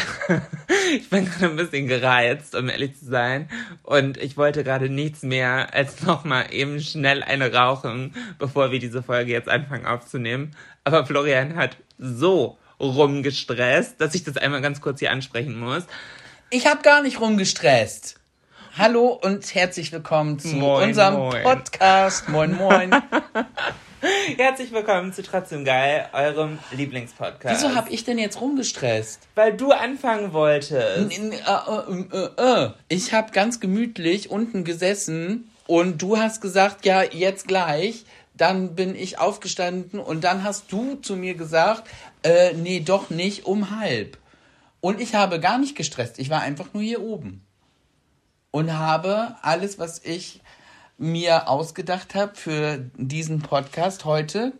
Ich bin gerade ein bisschen gereizt, um ehrlich zu sein. Und ich wollte gerade nichts mehr als nochmal eben schnell eine rauchen, bevor wir diese Folge jetzt anfangen aufzunehmen. Aber Florian hat so rumgestresst, dass ich das einmal ganz kurz hier ansprechen muss. Ich habe gar nicht rumgestresst. Hallo und herzlich willkommen zu Moin, unserem moin. Podcast. Moin, moin. Herzlich willkommen zu Trotzdem Geil, eurem Lieblingspodcast. Wieso habe ich denn jetzt rumgestresst? Weil du anfangen wolltest. N- äh, äh, äh, äh. Ich habe ganz gemütlich unten gesessen und du hast gesagt, ja, jetzt gleich. Dann bin ich aufgestanden und dann hast du zu mir gesagt, äh, nee, doch nicht um halb. Und ich habe gar nicht gestresst. Ich war einfach nur hier oben. Und habe alles, was ich mir ausgedacht habe für diesen Podcast heute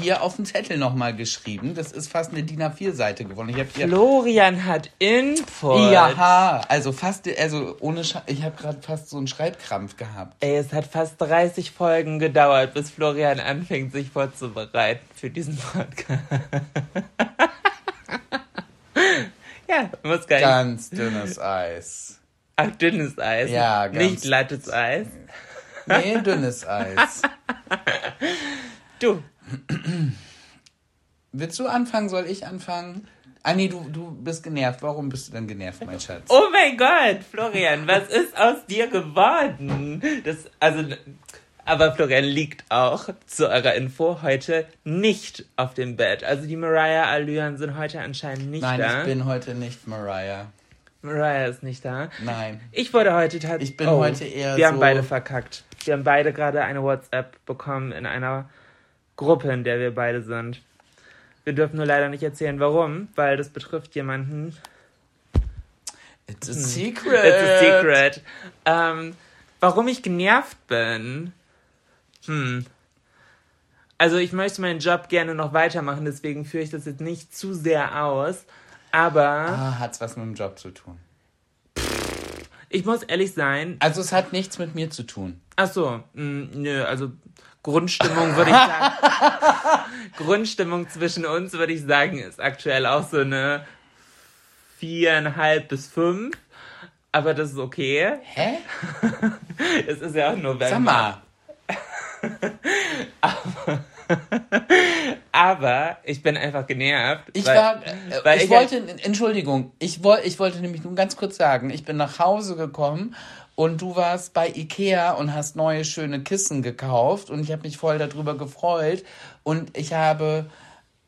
hier auf den Zettel nochmal geschrieben. Das ist fast eine DIN A4-Seite geworden. Ich hier Florian hat Input. ja, also fast, also ohne, Sch ich habe gerade fast so einen Schreibkrampf gehabt. Ey, es hat fast 30 Folgen gedauert, bis Florian anfängt, sich vorzubereiten für diesen Podcast. ja, muss gar nicht. Ganz dünnes Eis. Ach, dünnes Eis. Ja, ganz- Nicht glattes Eis. Nee, dünnes Eis. Du, Willst du anfangen? Soll ich anfangen? Ah nee, du, du bist genervt. Warum bist du denn genervt, mein Schatz? oh mein Gott, Florian, was ist aus dir geworden? Das, also, aber Florian liegt auch, zu eurer Info, heute nicht auf dem Bett. Also die Mariah-Allüren sind heute anscheinend nicht Nein, da. ich bin heute nicht Mariah. Mariah ist nicht da. Nein. Ich wurde heute tatsächlich. Ich bin heute eher Wir haben so- beide verkackt. Wir haben beide gerade eine WhatsApp bekommen in einer Gruppe, in der wir beide sind. Wir dürfen nur leider nicht erzählen, warum, weil das betrifft jemanden. It's a secret. It's a secret. Ähm, warum ich genervt bin? Hm. Also ich möchte meinen Job gerne noch weitermachen, deswegen führe ich das jetzt nicht zu sehr aus. Aber Ah, hat's was mit dem Job zu tun. Ich muss ehrlich sein, Also es hat nichts mit mir zu tun. Ach so, mh, nö, also Grundstimmung würde ich sagen. Grundstimmung zwischen uns würde ich sagen, ist aktuell auch so eine viereinhalb bis fünf. Aber das ist okay. Hä? Es ist ja auch November. Sag mal. Aber ich bin einfach genervt. Ich weil- war, äh, weil ich, halt- wollte, Entschuldigung, ich, woll, ich wollte nämlich nur ganz kurz sagen, ich bin nach Hause gekommen und du warst bei Ikea und hast neue schöne Kissen gekauft und ich habe mich voll darüber gefreut und ich habe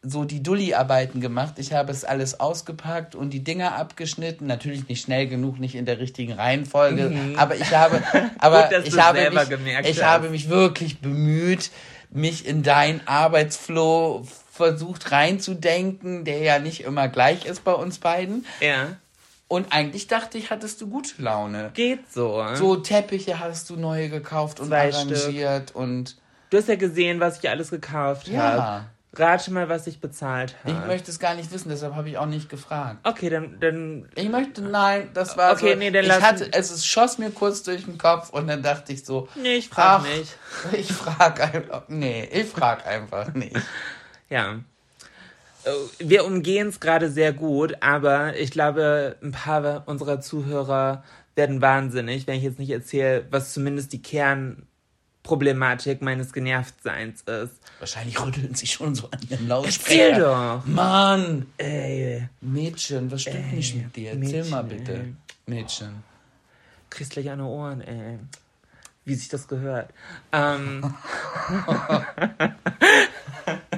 so die Dulli-Arbeiten gemacht. Ich habe es alles ausgepackt und die Dinger abgeschnitten. Natürlich nicht schnell genug, nicht in der richtigen Reihenfolge, aber ich habe, aber Mhm. Gut, ich habe mich, ich habe mich wirklich bemüht, mich in deinen Arbeitsflow versucht reinzudenken, der ja nicht immer gleich ist bei uns beiden. Ja, Und eigentlich dachte ich, hattest du gute Laune. geht so. So Teppiche hast du neue gekauft und Zwei arrangiert und Du hast ja gesehen, was ich alles gekauft Ja. habe. Rate mal, was ich bezahlt habe. ich möchte es gar nicht wissen, deshalb habe ich auch nicht gefragt. Okay, dann, dann Ich möchte, nein, das war Okay, so. nee, dann ich lass- hatte, es es schoss mir kurz durch den Kopf und dann dachte ich so, Nee, ich frag ach, nicht. Ich frag einfach, nee, ich frag einfach nicht. Ja. Äh, Wir umgehen es gerade sehr gut, aber ich glaube, ein paar unserer Zuhörer werden wahnsinnig, wenn ich jetzt nicht erzähle, was zumindest die Kernproblematik meines Genervtseins ist. Wahrscheinlich rütteln sie schon so an ihren Erzähl Lautsprecher. doch! Mann! Ey, Mädchen, was stimmt Ey, nicht mit dir? Erzähl Mädchen, mal bitte. ey. Mädchen. kriegst gleich an die Ohren, ey. Wie sich das gehört. Ähm,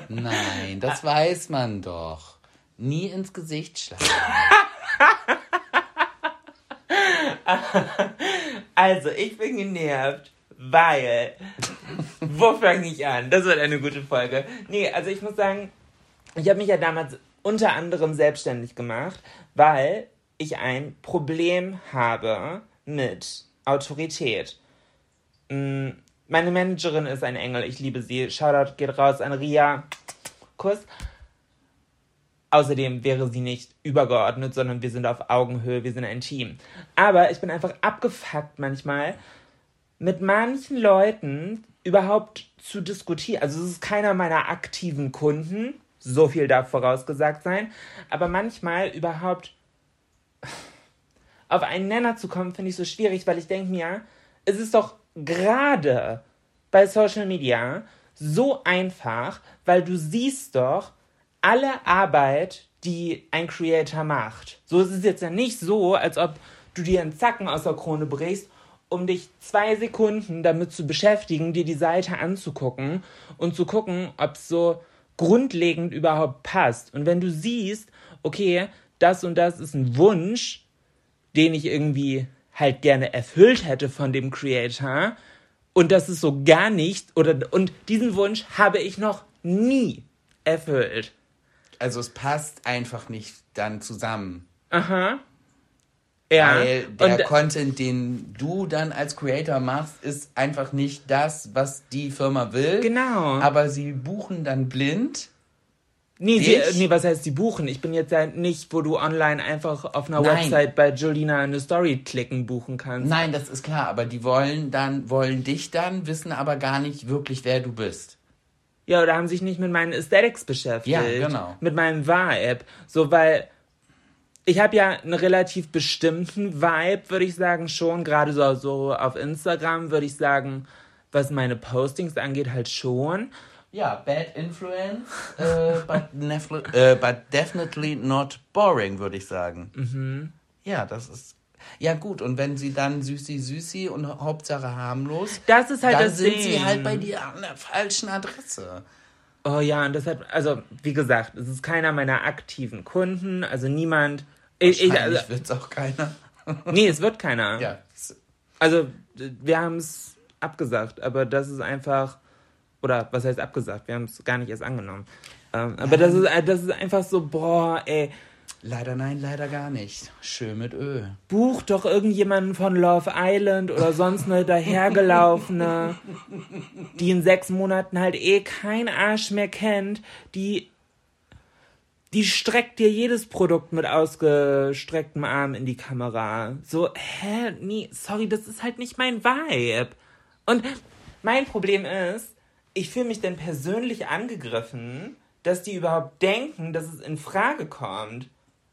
Nein, das weiß man doch. Nie ins Gesicht schlagen. also, ich bin genervt, weil. Wo fange ich an? Das wird eine gute Folge. Nee, also ich muss sagen, ich habe mich ja damals unter anderem selbstständig gemacht, weil ich ein Problem habe mit Autorität. Mm, Meine Managerin ist ein Engel, ich liebe sie. Shoutout geht raus an Ria. Kuss. Außerdem wäre sie nicht übergeordnet, sondern wir sind auf Augenhöhe, wir sind ein Team. Aber ich bin einfach abgefuckt manchmal, mit manchen Leuten überhaupt zu diskutieren. Also es ist keiner meiner aktiven Kunden, so viel darf vorausgesagt sein, aber manchmal überhaupt auf einen Nenner zu kommen, finde ich so schwierig, weil ich denke mir, es ist doch gerade bei Social Media so einfach, weil du siehst doch alle Arbeit, die ein Creator macht. So ist es jetzt ja nicht so, als ob du dir einen Zacken aus der Krone brichst, um dich zwei Sekunden damit zu beschäftigen, dir die Seite anzugucken und zu gucken, ob es so grundlegend überhaupt passt. Und wenn du siehst, okay, das und das ist ein Wunsch, den ich irgendwie halt gerne erfüllt hätte von dem Creator und das ist so gar nicht oder und diesen Wunsch habe ich noch nie erfüllt. Also es passt einfach nicht dann zusammen. Aha. Ja. Weil der und Content, den du dann als Creator machst, ist einfach nicht das, was die Firma will. Genau. Aber sie buchen dann blind. nee, sie, nee, was heißt die buchen? Ich bin jetzt ja nicht, wo du online einfach auf einer Nein. Website bei Julina eine Story klicken buchen kannst. Nein, das ist klar, aber die wollen dann, wollen dich dann, wissen aber gar nicht wirklich, wer du bist. Ja, oder haben sich nicht mit meinen Aesthetics beschäftigt. Ja, genau. Mit meinem Vibe. So, weil ich habe ja einen relativ bestimmten Vibe, würde ich sagen, schon. Gerade so, so auf Instagram würde ich sagen, was meine Postings angeht, halt schon. Ja, bad influence, äh, but, äh, but definitely not boring, würde ich sagen. Mhm. Ja, das ist. Ja, gut, und wenn sie dann süßi süßi und Hauptsache harmlos, Das ist halt dann das sind Ding. sie halt bei dir an der falschen Adresse. Oh ja, und deshalb, also wie gesagt, es ist keiner meiner aktiven Kunden, also niemand. Ich, ich, also, wird's auch keiner. nee, es wird keiner. Ja. Also, wir haben es abgesagt, aber das ist einfach, oder was heißt abgesagt? Wir haben es gar nicht erst angenommen. Ähm, aber das ist, das ist einfach so, boah, ey, Leider nein, leider gar nicht. Schön mit Ö. buch doch irgendjemanden von Love Island oder sonst eine dahergelaufene, die in sechs Monaten halt eh kein Arsch mehr kennt, die, die streckt dir jedes Produkt mit ausgestrecktem Arm in die Kamera. So, hä, nee, sorry, das ist halt nicht mein Vibe. Und mein Problem ist, ich fühle mich dann persönlich angegriffen, dass die überhaupt denken, dass es in Frage kommt.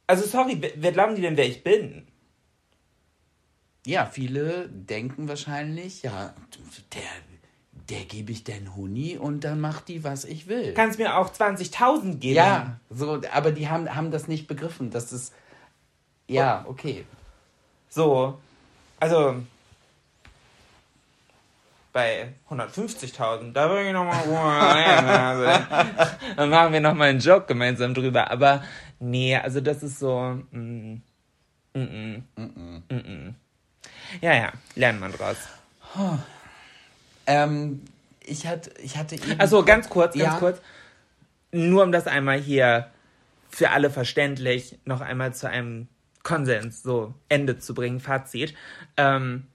Also sorry, wer, wer glauben die denn, wer ich bin? Ja, viele denken wahrscheinlich, ja, der, der gebe ich den Huni und dann macht die, was ich will. Kannst mir auch 20.000 geben. ja, so, aber die haben, haben das nicht begriffen. Das ist. Ja, okay. So, also bei 150.000, da würde ich nochmal Dann machen wir nochmal einen Joke gemeinsam drüber. Aber nee, also das ist so. Mm, mm, mm, mm, mm. Ja, ja, lernt man draus. Ähm, ich, hatte, ich hatte eben. Also ganz kurz, ganz Ja. kurz. Nur um das einmal hier für alle verständlich noch einmal zu einem Konsens, so Ende zu bringen, Fazit. Ähm,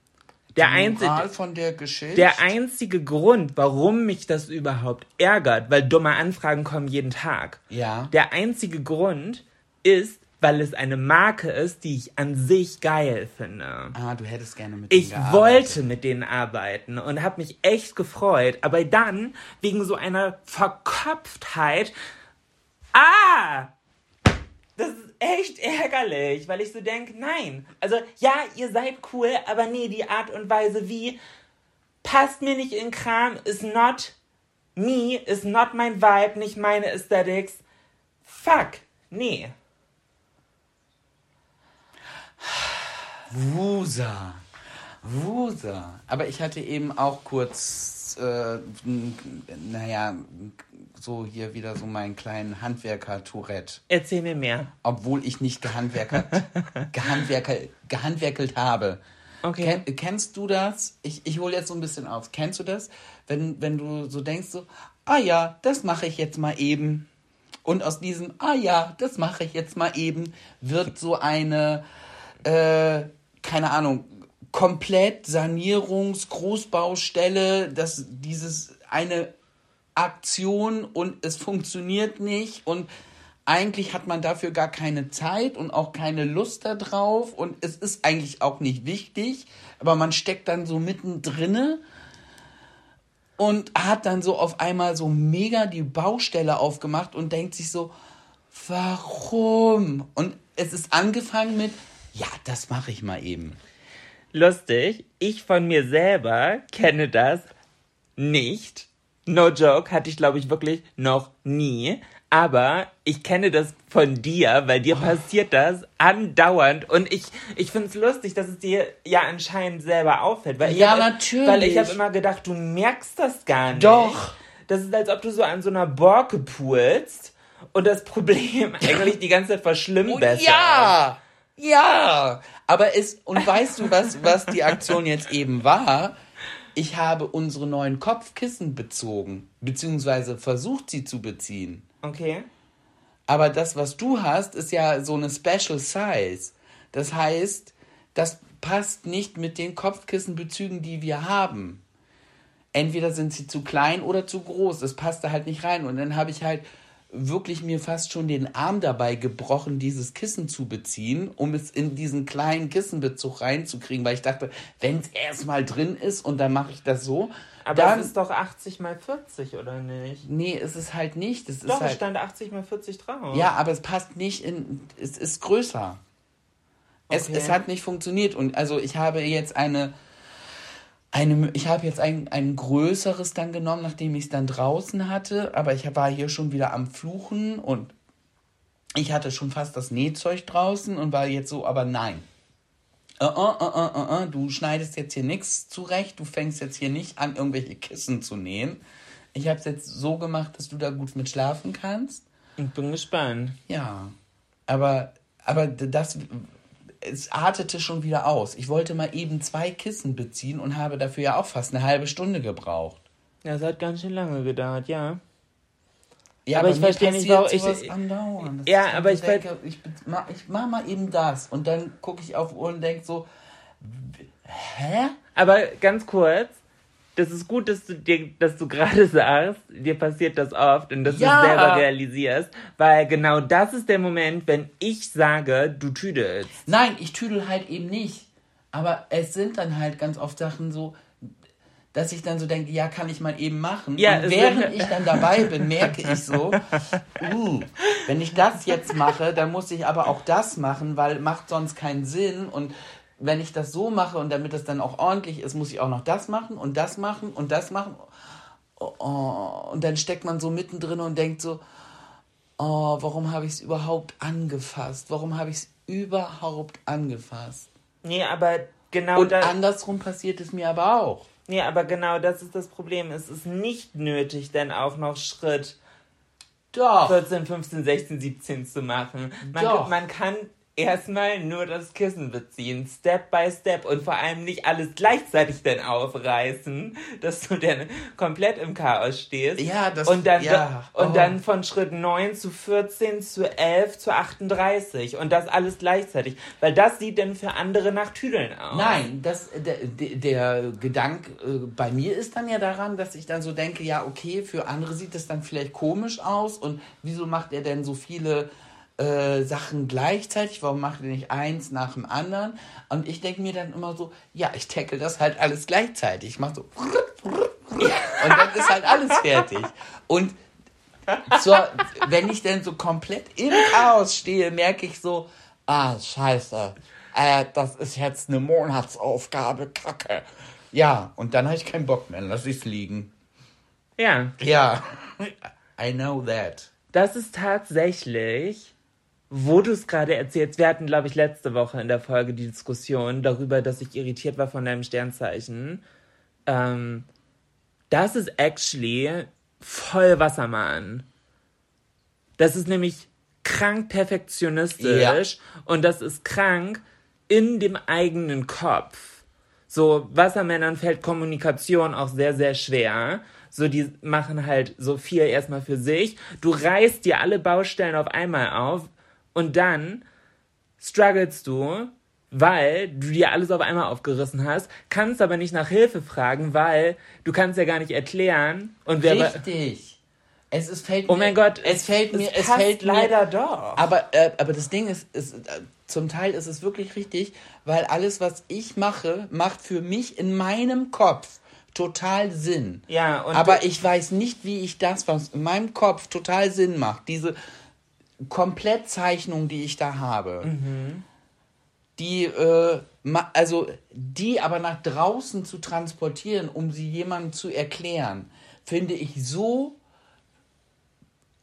der, einzige, der der einzige Grund, warum mich das überhaupt ärgert, weil dumme Anfragen kommen jeden Tag. Ja. Der einzige Grund ist, weil es eine Marke ist, die ich an sich geil finde. ah, du hättest gerne mit Ich denen gearbeitet. wollte mit denen arbeiten und habe mich echt gefreut, aber dann wegen so einer Verkopftheit. Ah! Das ist echt ärgerlich, weil ich so denke, nein. Also ja, ihr seid cool, aber nee, die Art und Weise wie passt mir nicht in Kram, is not me, is not mein Vibe, nicht meine Aesthetics. Fuck, nee. Wusa. Wusa. Aber ich hatte eben auch kurz, äh, naja, so hier wieder so meinen kleinen Handwerker-Tourette. Erzähl mir mehr. Obwohl ich nicht gehandwerkert, gehandwerkelt, gehandwerkelt habe. Okay. Ken, kennst du das? Ich, ich hole jetzt so ein bisschen auf. Kennst du das? Wenn, wenn du so denkst, so, ah ja, das mache ich jetzt mal eben. Und aus diesem, ah ja, das mache ich jetzt mal eben, wird so eine, äh, keine Ahnung, komplett Sanierungs-Großbaustelle, dass dieses eine Aktion und es funktioniert nicht und eigentlich hat man dafür gar keine Zeit und auch keine Lust darauf und es ist eigentlich auch nicht wichtig, aber man steckt dann so mittendrinne und hat dann so auf einmal so mega die Baustelle aufgemacht und denkt sich so, warum? Und es ist angefangen mit, ja, das mache ich mal eben. Lustig, ich von mir selber kenne das nicht. No joke, hatte ich glaube ich wirklich noch nie. Aber ich kenne das von dir, weil dir passiert das andauernd. Und ich, ich finde es lustig, dass es dir ja anscheinend selber auffällt. Weil Ja, hab, natürlich. Weil ich habe immer gedacht, du merkst das gar nicht. Doch. Das ist, als ob du so an so einer Borke poolst und das Problem eigentlich die ganze Zeit verschlimmbessert. Oh, ja! Ja! Aber es, und weißt du, was, was die Aktion jetzt eben war? Ich habe unsere neuen Kopfkissen bezogen, beziehungsweise versucht sie zu beziehen. Okay. Aber das, was du hast, ist ja so eine Special Size. Das heißt, das passt nicht mit den Kopfkissenbezügen, die wir haben. Entweder sind sie zu klein oder zu groß. Das passt da halt nicht rein. Und dann habe ich halt wirklich mir fast schon den Arm dabei gebrochen, dieses Kissen zu beziehen, um es in diesen kleinen Kissenbezug reinzukriegen, weil ich dachte, wenn es erstmal drin ist und dann mache ich das so, Aber dann es ist doch 80 mal 40, oder nicht? nee, es ist halt nicht. Es Doch, ist es halt, stand 80 mal 40 drauf. ja, aber es passt nicht in, es ist größer. Es, Okay. es hat nicht funktioniert und also ich habe jetzt eine, eine ich habe jetzt ein, ein größeres dann genommen, nachdem ich es dann draußen hatte, aber ich war hier schon wieder am Fluchen und ich hatte schon fast das Nähzeug draußen und war jetzt so, aber nein. Äh, äh, äh, du schneidest jetzt hier nichts zurecht, du fängst jetzt hier nicht an, irgendwelche Kissen zu nähen. Ich habe es jetzt so gemacht, dass du da gut mit schlafen kannst. Ich bin gespannt. Ja, aber, aber das, es artete schon wieder aus. Ich wollte mal eben zwei Kissen beziehen und habe dafür ja auch fast eine halbe Stunde gebraucht. Ja, es hat ganz schön lange gedauert, ja. Ja, Aber ich verstehe nicht, warum ich- andauernd. Das Ja, aber ich denke, ich, mach- ich mach mal eben das und dann gucke ich auf Uhr und denke so, hä? Aber ganz kurz, das ist gut, dass du dir, dass du gerade sagst, dir passiert das oft und dass Ja. du es selber realisierst, weil genau das ist der Moment, wenn ich sage, du tüdelst. Nein, ich tüdel halt eben nicht. Aber es sind dann halt ganz oft Sachen so, dass ich dann so denke, ja, kann ich mal eben machen. Ja, und während ich dann dabei bin, merke ich so, uh, wenn ich das jetzt mache, dann muss ich aber auch das machen, weil macht sonst keinen Sinn. Und wenn ich das so mache und damit das dann auch ordentlich ist, muss ich auch noch das machen und das machen und das machen. Oh, und dann steckt man so mittendrin und denkt so, oh, warum habe ich es überhaupt angefasst? Warum habe ich es überhaupt angefasst? Nee, aber genau Und andersrum passiert es mir aber auch. Nee, aber genau das ist das Problem. Es ist nicht nötig, dann auch noch Schritt Doch. 14, 15, 16, 17 zu machen. Man, Doch. man kann erstmal nur das Kissen beziehen, Step by Step und vor allem nicht alles gleichzeitig dann aufreißen, dass du dann komplett im Chaos stehst. Ja, das- und dann ja, und oh. dann von Schritt 9 zu 14 zu 11 zu 38 und das alles gleichzeitig, weil das sieht dann für andere nach Tüdeln aus. Nein, das, der, der, der Gedanke äh, bei mir ist dann ja daran, dass ich dann so denke, ja, okay, für andere sieht das dann vielleicht komisch aus und wieso macht er denn so viele äh, Sachen gleichzeitig? Warum macht er nicht eins nach dem anderen? Und ich denke mir dann immer so, ja, ich tackle das halt alles gleichzeitig. Ich mache so und dann ist halt alles fertig. Und zur, wenn ich denn so komplett im Chaos stehe, merke ich so, ah, scheiße, äh, das ist jetzt eine Monatsaufgabe, kacke. Ja, und dann habe ich keinen Bock mehr, lass ich's liegen. Ja, Ja, I know that. das ist tatsächlich, wo du es gerade erzählst. Wir hatten, glaube ich, letzte Woche in der Folge die Diskussion darüber, dass ich irritiert war von deinem Sternzeichen. Ähm, das ist actually voll Wassermann. Das ist nämlich krank perfektionistisch Ja. und das ist krank in dem eigenen Kopf. So, Wassermännern fällt Kommunikation auch sehr, sehr schwer. So, die machen halt so viel erstmal für sich. Du reißt dir alle Baustellen auf einmal auf und dann strugglest du, weil du dir alles auf einmal aufgerissen hast, kannst aber nicht nach Hilfe fragen, weil du kannst ja gar nicht erklären und wer Richtig. Es ist, fällt Oh mir, mein Gott, es fällt mir, es passt fällt mir, leider doch. Aber, äh, aber das Ding ist, ist äh, zum Teil ist es wirklich richtig, weil alles, was ich mache, macht für mich in meinem Kopf total Sinn. Ja, und aber ich weiß nicht, wie ich das, was in meinem Kopf total Sinn macht, diese Komplettzeichnung, die ich da habe, Mhm. die, äh, also die aber nach draußen zu transportieren, um sie jemandem zu erklären, finde ich so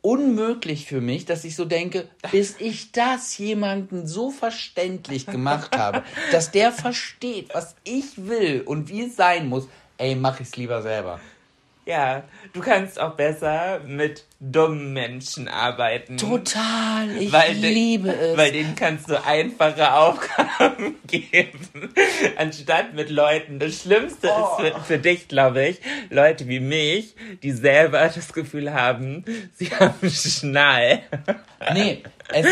unmöglich für mich, dass ich so denke, bis ich das jemanden so verständlich gemacht habe, dass der versteht, was ich will und wie es sein muss, ey, mach ich's lieber selber. Ja, du kannst auch besser mit dummen Menschen arbeiten. Total, ich Weil de- liebe es. Weil denen kannst du einfache Aufgaben geben, anstatt mit Leuten. Das Schlimmste Oh. ist für, für dich, glaube ich, Leute wie mich, die selber das Gefühl haben, sie haben Schnall. Nee, es,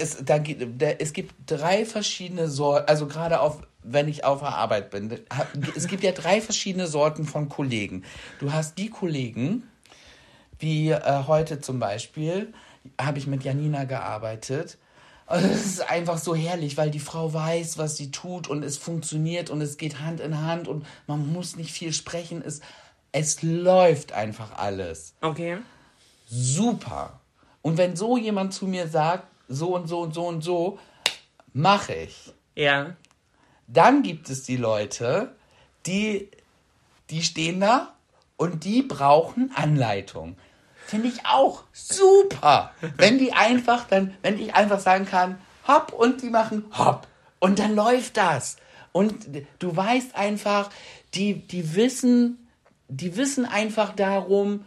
es, da, gibt- da, es gibt drei verschiedene Sorten, also gerade auf, wenn ich auf der Arbeit bin, es gibt ja drei verschiedene Sorten von Kollegen. Du hast die Kollegen, wie äh, heute zum Beispiel, habe ich mit Janina gearbeitet. Und es ist einfach so herrlich, weil die Frau weiß, was sie tut und es funktioniert und es geht Hand in Hand und man muss nicht viel sprechen. Es, es läuft einfach alles Okay. super. Und wenn so jemand zu mir sagt, so und so und so und so, mache ich. Ja. Dann gibt es die Leute, die, die stehen da und die brauchen Anleitung. Finde ich auch super. Wenn die einfach dann, wenn ich einfach sagen kann, hopp und die machen hopp. Und dann läuft das. Und du weißt einfach, die, die wissen, die wissen einfach darum,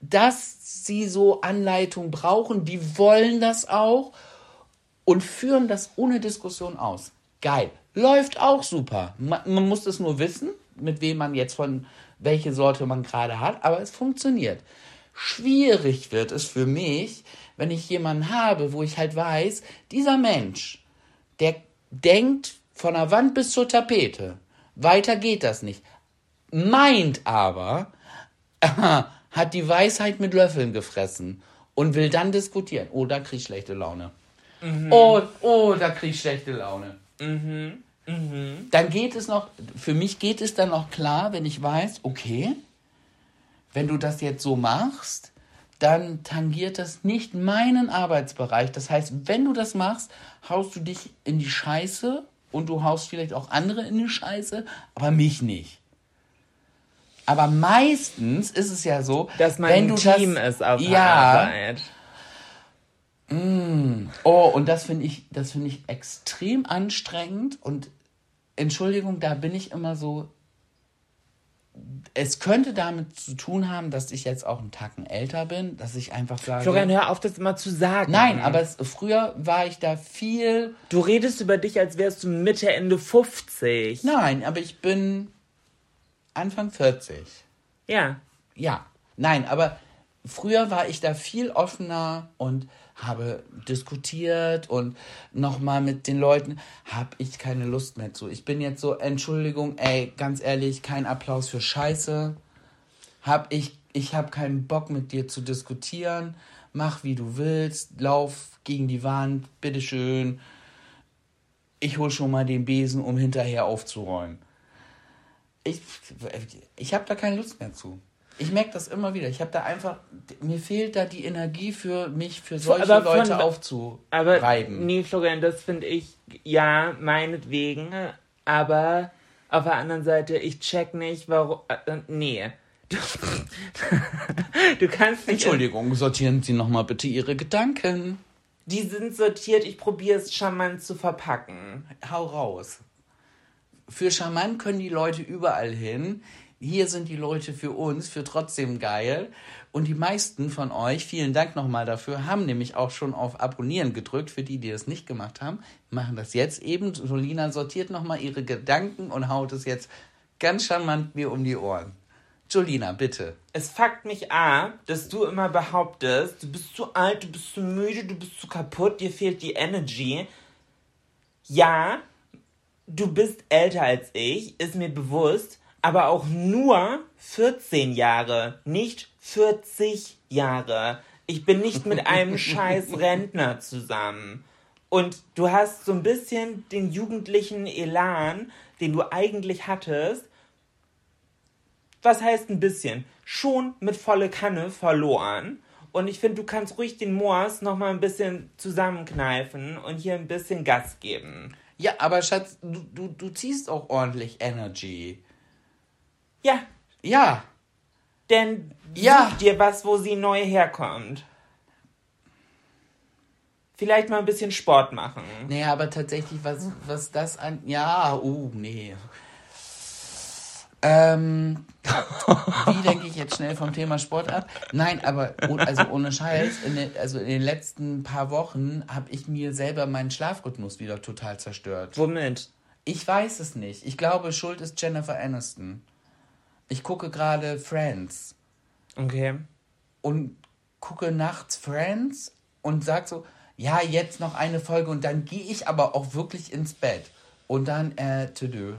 dass sie so Anleitung brauchen. Die wollen das auch und führen das ohne Diskussion aus. Geil. Läuft auch super. Man, man muss es nur wissen, mit wem man jetzt von welche Sorte man gerade hat, aber es funktioniert. Schwierig wird es für mich, wenn ich jemanden habe, wo ich halt weiß, dieser Mensch, der denkt von der Wand bis zur Tapete. Weiter geht das nicht. Meint aber, hat die Weisheit mit Löffeln gefressen und will dann diskutieren. Oh, da krieg ich schlechte Laune. Oh, oh, da krieg ich schlechte Laune. Dann geht es noch, für mich geht es dann noch klar, wenn ich weiß, okay, wenn du das jetzt so machst, dann tangiert das nicht meinen Arbeitsbereich. Das heißt, wenn du das machst, haust du dich in die Scheiße und du haust vielleicht auch andere in die Scheiße, aber mich nicht. Aber meistens ist es ja so, Dass man wenn ein du Team das, ist auf ja, Arbeit. Oh, und das finde ich, das finde ich extrem anstrengend und Entschuldigung, da bin ich immer so. Es könnte damit zu tun haben, dass ich jetzt auch einen Tacken älter bin, dass ich einfach sage. Florian, hör auf, das immer zu sagen. Nein, aber es, früher war ich da viel. Du redest über dich, als wärst du Mitte, Ende 50. Nein, aber ich bin Anfang 40. Ja. Ja, nein, aber früher war ich da viel offener und habe diskutiert und nochmal mit den Leuten, habe ich keine Lust mehr zu. Ich bin jetzt so, Entschuldigung, ey, ganz ehrlich, kein Applaus für Scheiße. Hab ich, ich habe keinen Bock mit dir zu diskutieren. Mach wie du willst, lauf gegen die Wand, bitteschön. Ich hol schon mal den Besen, um hinterher aufzuräumen. Ich, ich habe da keine Lust mehr zu. Ich merke das immer wieder. Ich habe da einfach, mir fehlt da die Energie für mich, für solche Aber von- Leute Aber aufzureiben. nee, Florian, das finde ich, ja, meinetwegen, aber auf der anderen Seite, ich check nicht, warum, äh, äh, nee. Du, du kannst nicht... Entschuldigung, sortieren Sie nochmal bitte Ihre Gedanken. Die sind sortiert, ich probiere es charmant zu verpacken. Hau raus. Für charmant können die Leute überall hin. Hier sind die Leute für uns, für trotzdem geil. Und die meisten von euch, vielen Dank nochmal dafür, haben nämlich auch schon auf Abonnieren gedrückt. Für die, die das nicht gemacht haben, machen das jetzt eben. Solina sortiert nochmal ihre Gedanken und haut es jetzt ganz charmant mir um die Ohren. Jolina, bitte. Es fuckt mich ab, dass du immer behauptest, du bist zu alt, du bist zu müde, du bist zu kaputt, dir fehlt die Energy. Ja, du bist älter als ich, ist mir bewusst, aber auch nur 14 Jahre, nicht 40 Jahre. Ich bin nicht mit einem scheiß Rentner zusammen. Und du hast so ein bisschen den jugendlichen Elan, den du eigentlich hattest, was heißt ein bisschen? Schon mit volle Kanne verloren. Und ich finde, du kannst ruhig den Moors noch mal ein bisschen zusammenkneifen und hier ein bisschen Gas geben. Ja, aber Schatz, du, du, du ziehst auch ordentlich Energy. Ja, Ja, denn Ja. such dir was, wo sie neu herkommt. Vielleicht mal ein bisschen Sport machen. Nee, aber tatsächlich, was, was das an. Ja, uh, nee. Ähm, wie denke ich jetzt schnell vom Thema Sport ab? Nein, aber oh- also ohne Scheiß, in den, also in den letzten paar Wochen habe ich mir selber meinen Schlafrhythmus wieder total zerstört. Womit? Ich weiß es nicht. Ich glaube, Schuld ist Jennifer Aniston. Ich gucke gerade Friends Okay. und gucke nachts Friends und sag so, ja, jetzt noch eine Folge und dann gehe ich aber auch wirklich ins Bett. Und dann, äh, to do.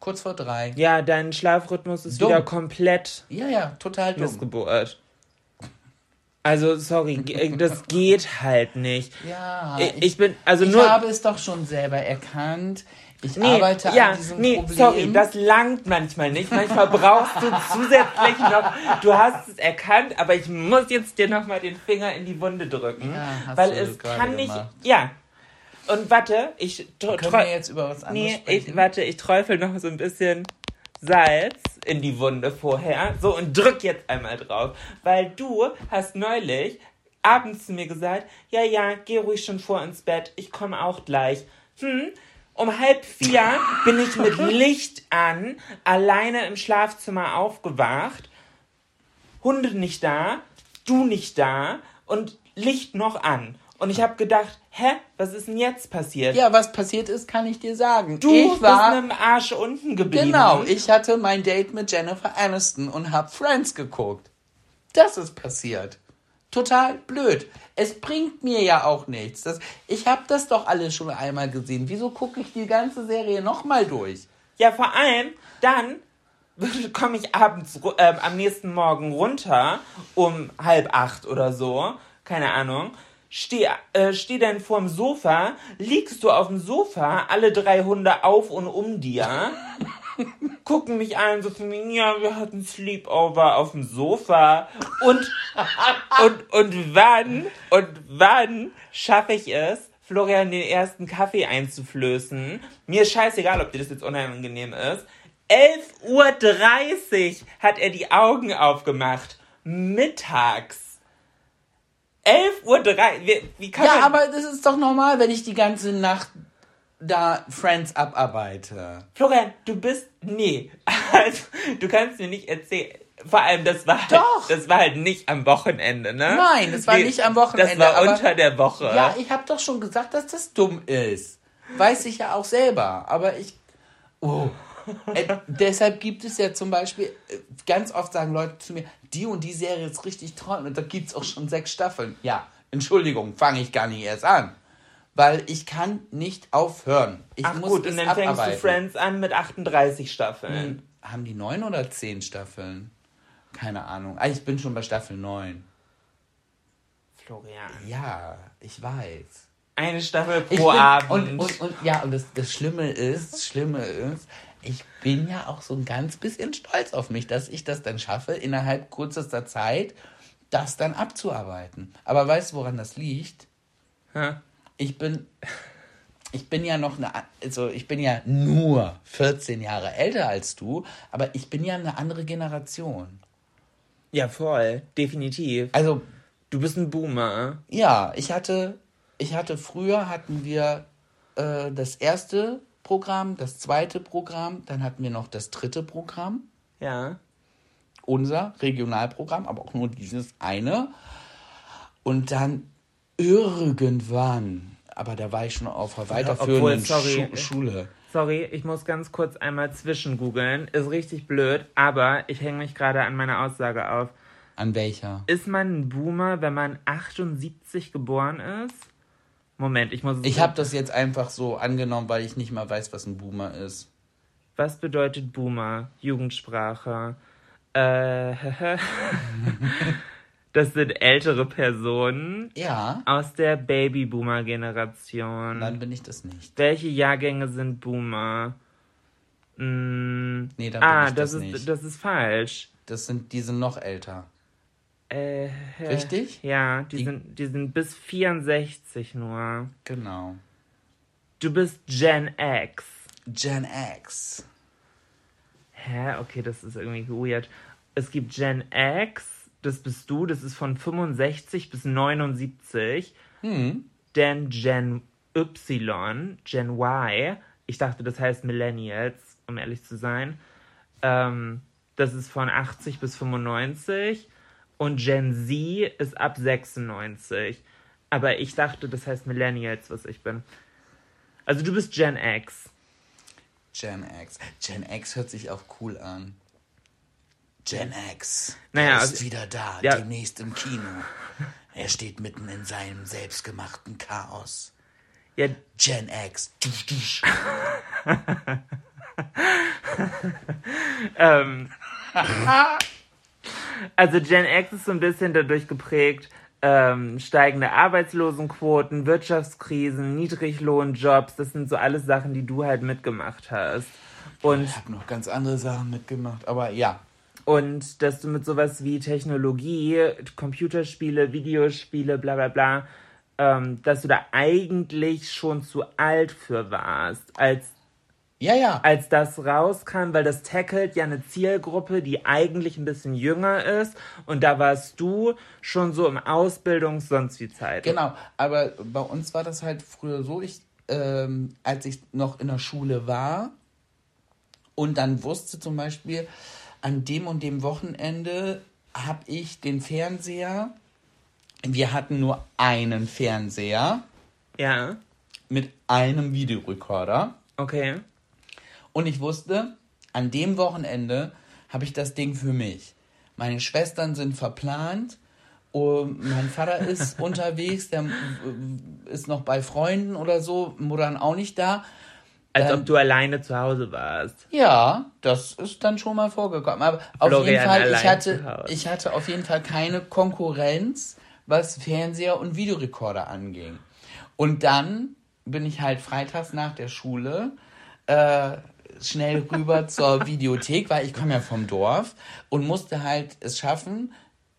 Kurz vor drei. Ja, dein Schlafrhythmus ist Dumm. wieder komplett Ja, ja, total dumm. Missgeburt. Also, sorry, ge- das geht halt nicht. Ja, Ich, ich bin, also ich nur. habe es doch schon selber erkannt. Ich Nee, arbeite ja, an diesem nee, Problem. sorry, das langt manchmal nicht. Manchmal brauchst du zusätzlich noch, du hast es erkannt, aber ich muss jetzt dir nochmal den Finger in die Wunde drücken. Ja, weil es kann nicht, gemacht. ja. Und warte, ich Können wir jetzt über was anderes Nee, sprechen? ich, warte, ich träufel noch so ein bisschen Salz in die Wunde vorher. So, und drück jetzt einmal drauf. Weil du hast neulich abends zu mir gesagt, ja, ja, geh ruhig schon vor ins Bett, ich komme auch gleich. Hm, um halb vier bin ich mit Licht an, alleine im Schlafzimmer aufgewacht. Hunde nicht da, du nicht da und Licht noch an. Und ich habe gedacht, hä, was ist denn jetzt passiert? ja, was passiert ist, kann ich dir sagen. Du ich bist war mit dem Arsch unten geblieben. Genau, ich hatte mein Date mit Jennifer Aniston und hab Friends geguckt. Das ist passiert. Total blöd. Es bringt mir ja auch nichts. Das, ich habe das doch alles schon einmal gesehen. Wieso gucke ich die ganze Serie nochmal durch? Ja, vor allem, dann komme ich abends ähm, am nächsten Morgen runter um halb acht oder so, keine Ahnung. Steh, äh, steh dann vorm Sofa, liegst du auf dem Sofa, alle drei Hunde auf und um dir, gucken mich an, so von mir, ja, wir hatten Sleepover auf dem Sofa und, und, und wann, und wann schaffe ich es, Florian den ersten Kaffee einzuflößen? Mir ist scheißegal, ob dir das jetzt unangenehm ist. 11.30 Uhr hat er die Augen aufgemacht. Mittags. 11.03 Uhr. Wie, wie kann Ja, man... aber das ist doch normal, wenn ich die ganze Nacht da Friends abarbeite. Florian, du bist... Nee. Also, du kannst mir nicht erzählen... Vor allem, das war halt, Doch. das war halt nicht am Wochenende, ne? Nein, das war nicht am Wochenende, Das war aber- unter der Woche. Ja, ich habe doch schon gesagt, dass das dumm ist. Weiß ich ja auch selber. Aber ich. Oh. Äh, deshalb gibt es ja zum Beispiel, äh, ganz oft sagen Leute zu mir, die und die Serie ist richtig toll und da gibt es auch schon sechs Staffeln. Ja, Entschuldigung, fange ich gar nicht erst an. Weil ich kann nicht aufhören. Ich Ach muss gut, und dann fängst abarbeiten. du Friends an mit 38 Staffeln. Haben die neun oder zehn Staffeln? Keine Ahnung. Ah, ich bin schon bei Staffel neun. Florian. Ja, ich weiß. Eine Staffel pro bin, Abend. Und, und, und ja, und das, das Schlimme ist, das Schlimme ist, ich bin ja auch so ein ganz bisschen stolz auf mich, dass ich das dann schaffe, innerhalb kürzester Zeit das dann abzuarbeiten. Aber weißt du, woran das liegt? Ha? Ich bin, ich bin ja noch eine, also ich bin ja nur 14 Jahre älter als du, aber ich bin ja eine andere Generation. Ja, voll. Definitiv. Also Du bist ein Boomer. Ja, ich hatte, ich hatte früher hatten wir äh, das erste Programm, das zweite Programm, dann hatten wir noch das dritte Programm, Ja. unser Regionalprogramm, aber auch nur dieses eine. Und dann irgendwann, aber da war ich schon auf der weiterführenden sorry. Schu Schule. Sorry, ich muss ganz kurz einmal zwischengoogeln. Ist richtig blöd, aber ich hänge mich gerade an meiner Aussage auf. An welcher? Ist man ein Boomer, wenn man 78 geboren ist? Moment, ich muss. Ich habe das jetzt einfach so angenommen, weil ich nicht mal weiß, was ein Boomer ist. Was bedeutet Boomer? Jugendsprache. Äh, das sind ältere Personen Ja, aus der Babyboomer-Generation. dann bin ich das nicht. Welche Jahrgänge sind Boomer? Mm, Nee, dann bin ah, ich das, das ist nicht. das ist falsch. Das sind, die sind noch älter. Äh, Richtig? Ja, die, Die- sind die sind bis 64 nur. Genau. Du bist Gen X. Gen X. Hä? Okay, das ist irgendwie weird. Es gibt Gen X, das bist du, das ist von 65 bis 79. Hm. Dann Gen Y, Gen Y, ich dachte, das heißt Millennials, um ehrlich zu sein. Ähm, das ist von 80 bis 95. Und Gen Z ist ab 96. Aber ich dachte, das heißt Millennials, was ich bin. Also du bist Gen X. Gen X. Gen X hört sich auch cool an. Gen X. Naja, er ist also- wieder da, ja. demnächst im Kino. Er steht mitten in seinem selbstgemachten Chaos. Ja, Gen X. Ähm, also Gen X ist so ein bisschen dadurch geprägt, ähm, steigende Arbeitslosenquoten, Wirtschaftskrisen, Niedriglohnjobs, das sind so alles Sachen, die du halt mitgemacht hast. Und, Ich habe noch ganz andere Sachen mitgemacht, aber ja. Und dass du mit sowas wie Technologie, Computerspiele, Videospiele, bla bla bla, ähm, dass du da eigentlich schon zu alt für warst, als Ja, ja. als das rauskam, weil das tackelt ja eine Zielgruppe, die eigentlich ein bisschen jünger ist. Und da warst du schon so im Ausbildungs- sonst wie Zeit. Genau, aber bei uns war das halt früher so, ich, ähm, als ich noch in der Schule war und dann wusste zum Beispiel, an dem und dem Wochenende habe ich den Fernseher, wir hatten nur einen Fernseher Ja, mit einem Videorekorder okay. und ich wusste, an dem Wochenende habe ich das Ding für mich. Meine Schwestern sind verplant. Und mein Vater ist unterwegs, der äh, ist noch bei Freunden oder so, Mutter dann auch nicht da. Als Ähm, ob du alleine zu Hause warst. Ja, das ist dann schon mal vorgekommen. Aber auf Florian jeden Fall, ich hatte, ich hatte auf jeden Fall keine Konkurrenz, was Fernseher und Videorekorder anging. Und dann bin ich halt freitags nach der Schule äh, schnell rüber zur Videothek, weil ich komme ja vom Dorf und musste halt es schaffen,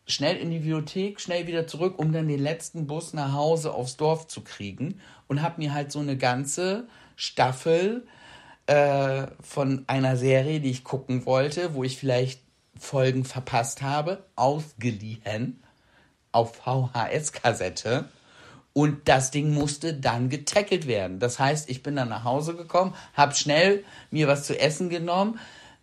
schnell in die Videothek, schnell wieder zurück, um dann den letzten Bus nach Hause aufs Dorf zu kriegen und habe mir halt so eine ganze Staffel äh, von einer Serie, die ich gucken wollte, wo ich vielleicht Folgen verpasst habe, ausgeliehen auf VHS-Kassette. Und das Ding musste dann getackelt werden. Das heißt, ich bin dann nach Hause gekommen, habe schnell mir was zu essen genommen,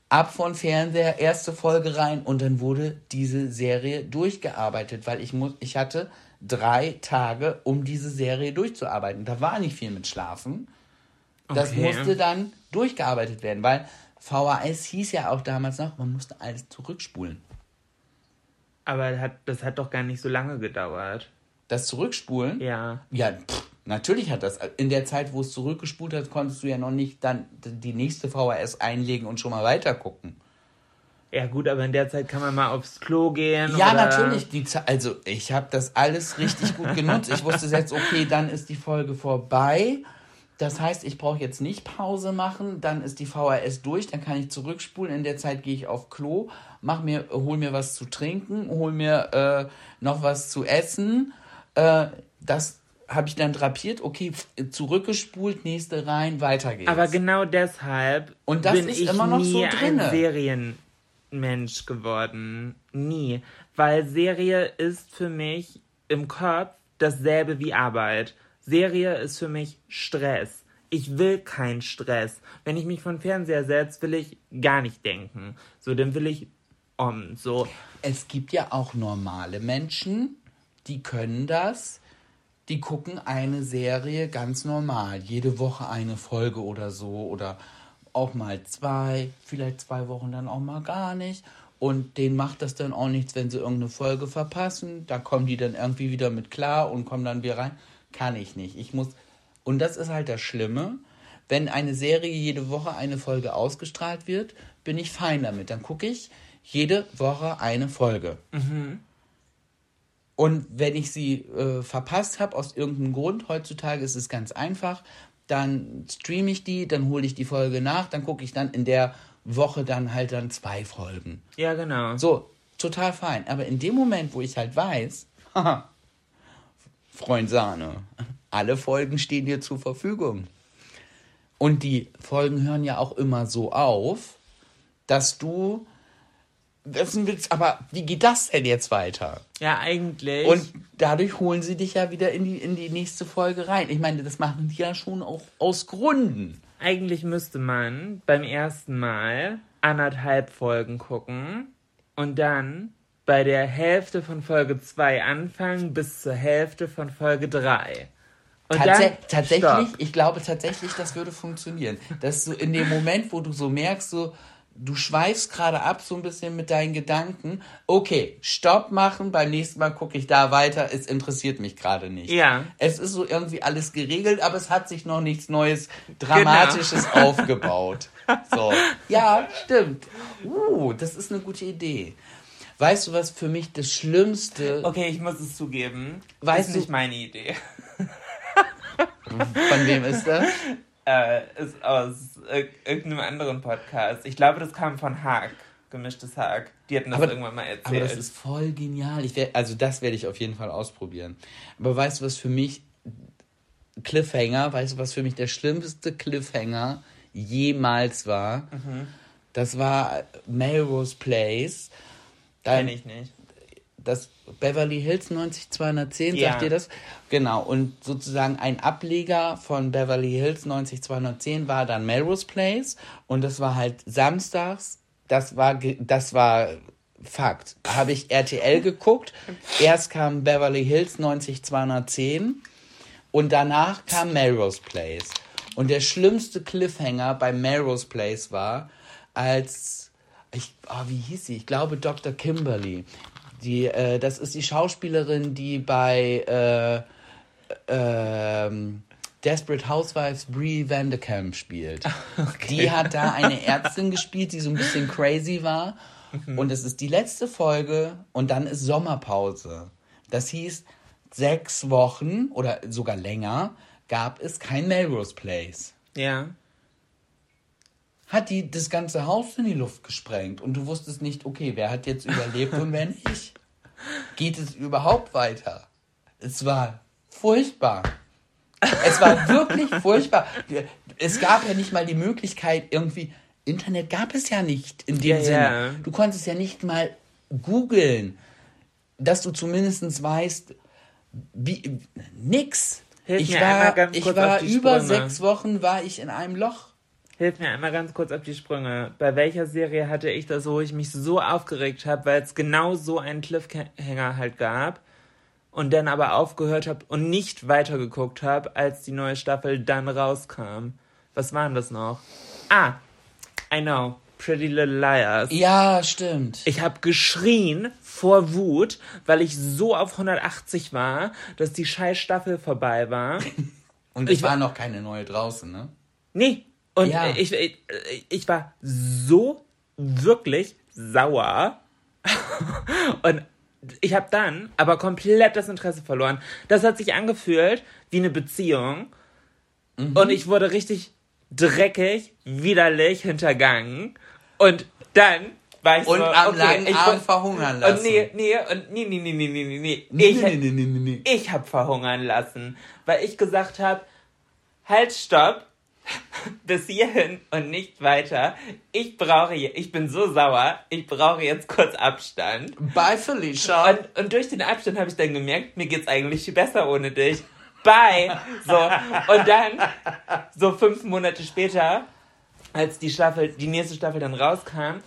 ab von Fernseher, erste Folge rein und dann wurde diese Serie durchgearbeitet, weil ich muss, ich hatte drei Tage, um diese Serie durchzuarbeiten. Da war nicht viel mit Schlafen. Das Okay. musste dann durchgearbeitet werden, weil VHS hieß ja auch damals noch, man musste alles zurückspulen. Aber hat, das hat doch gar nicht so lange gedauert. Das Zurückspulen? Ja. Ja, pff, natürlich hat das. In der Zeit, wo es zurückgespult hat, konntest du ja noch nicht dann die nächste VHS einlegen und schon mal weitergucken. Ja gut, aber in der Zeit kann man mal aufs Klo gehen. Ja, oder natürlich. Die also ich habe das alles richtig gut genutzt. Ich wusste jetzt, okay, dann ist die Folge vorbei. Das heißt, ich brauche jetzt nicht Pause machen, dann ist die VHS durch, dann kann ich zurückspulen. In der Zeit gehe ich auf Klo, mach mir, hol mir was zu trinken, hol mir äh, noch was zu essen. Äh, das habe ich dann drapiert, okay, zurückgespult, nächste rein, weiter geht's. Aber genau deshalb Und das bin ist ich immer noch nie so ein. Serienmensch geworden. Nie. Weil Serie ist für mich im Kopf dasselbe wie Arbeit. Serie ist für mich Stress. Ich will keinen Stress. Wenn ich mich vor den Fernseher setze, will ich gar nicht denken. So, dann will ich um. So, es gibt ja auch normale Menschen, die können das. Die gucken eine Serie ganz normal. Jede Woche eine Folge oder so. Oder auch mal zwei. Vielleicht zwei Wochen dann auch mal gar nicht. Und denen macht das dann auch nichts, wenn sie irgendeine Folge verpassen. Da kommen die dann irgendwie wieder mit klar und kommen dann wieder rein. Kann ich nicht. Ich muss. Und das ist halt das Schlimme. Wenn eine Serie jede Woche eine Folge ausgestrahlt wird, bin ich fein damit. Dann gucke ich jede Woche eine Folge. Und wenn ich sie äh, verpasst habe, aus irgendeinem Grund, heutzutage ist es ganz einfach, dann streame ich die, dann hole ich die Folge nach, dann gucke ich dann in der Woche dann halt dann zwei Folgen. ja, genau. So, total fein. Aber in dem Moment, wo ich halt weiß, haha, Freund Sahne, alle Folgen stehen dir zur Verfügung. Und die Folgen hören ja auch immer so auf, dass du wissen willst, aber wie geht das denn jetzt weiter? Ja, eigentlich. Und dadurch holen sie dich ja wieder in die, in die nächste Folge rein. Ich meine, das machen die ja schon auch aus Gründen. Eigentlich müsste man beim ersten Mal anderthalb Folgen gucken und dann bei der Hälfte von Folge 2 anfangen bis zur Hälfte von Folge 3. Und Tatsä dann tatsächlich, Stopp. ich glaube tatsächlich, das würde funktionieren. Dass du in dem Moment, wo du so merkst, so, du schweifst gerade ab so ein bisschen mit deinen Gedanken, okay, Stopp machen, beim nächsten Mal gucke ich da weiter, es interessiert mich gerade nicht. Ja. Es ist so irgendwie alles geregelt, aber es hat sich noch nichts Neues, Dramatisches aufgebaut. So. Ja, stimmt. Uh, das ist eine gute Idee. Weißt du, was für mich das Schlimmste Okay, ich muss es zugeben. Weißt ist du- nicht meine Idee. von wem ist das? Äh, ist aus ir- irgendeinem anderen Podcast. Ich glaube, das kam von Haag. Gemischtes Haag. Die hatten das Aber- irgendwann mal erzählt. Aber das ist voll genial. Ich werd, also das werde ich auf jeden Fall ausprobieren. Aber weißt du, was für mich Cliffhanger, weißt du, was für mich der schlimmste Cliffhanger jemals war? Mhm. Das war Melrose Place. Da, Kenn ich nicht. das Beverly Hills 90210, Ja. sagt ihr das? Genau, und sozusagen ein Ableger von Beverly Hills 90210 war dann Melrose Place und das war halt samstags, das war das war Fakt. Habe ich RTL geguckt, erst kam Beverly Hills 90210 und danach kam Melrose Place. Und der schlimmste Cliffhanger bei Melrose Place war, als ich, oh, wie hieß sie? Ich glaube Dr. Kimberly. Die, äh, das ist die Schauspielerin, die bei äh, ähm, Desperate Housewives Brie Vanderkamp spielt. Die hat da eine Ärztin gespielt, die so ein bisschen crazy war. Und es ist die letzte Folge und dann ist Sommerpause. Das hieß, sechs Wochen oder sogar länger gab es kein Melrose Place Ja. Hat die das ganze Haus in die Luft gesprengt und du wusstest nicht, okay, wer hat jetzt überlebt und wer nicht. Geht es überhaupt weiter? Es war furchtbar. Es war wirklich furchtbar. Es gab ja nicht mal die Möglichkeit, irgendwie. Internet gab es ja nicht in dem Ja, Sinne. ja. Du konntest ja nicht mal googeln, dass du zumindest weißt, wie. Nix. Hilf ich war, ich war über Sprünge. sechs Wochen war ich in einem Loch. Hilf mir einmal ganz kurz auf die Sprünge. Bei welcher Serie hatte ich das, wo ich mich so aufgeregt habe, weil es genau so einen Cliffhanger halt gab und dann aber aufgehört habe und nicht weitergeguckt habe, als die neue Staffel dann rauskam. Was waren das noch? Ah, I know. Pretty Little Liars. Ja, stimmt. Ich habe geschrien vor Wut, weil ich so auf 180 war, dass die scheiß Staffel vorbei war. Und Ich es war- war noch keine neue draußen, ne? Nee. Und Ja. ich, ich, ich war so wirklich sauer. Und ich habe dann aber komplett das Interesse verloren. Das hat sich angefühlt wie eine Beziehung, Und ich wurde richtig dreckig, widerlich hintergangen. Und dann war ich Und so, am okay, langen ich bin- verhungern lassen. Und nee, nee, und nee, nee, nee, nee, nee, nee, nee. Nee, Ich, nee, nee, nee, nee, nee. ich hab verhungern lassen, weil ich gesagt habe, halt, stopp, bis hierhin und nicht weiter. Ich brauche, ich bin so sauer, ich brauche jetzt kurz Abstand. Bye, Felicia. Und, und durch den Abstand habe ich dann gemerkt, mir geht's eigentlich viel besser ohne dich. Bye. So. Und dann, so fünf Monate später, als die Staffel, die nächste Staffel dann rauskam,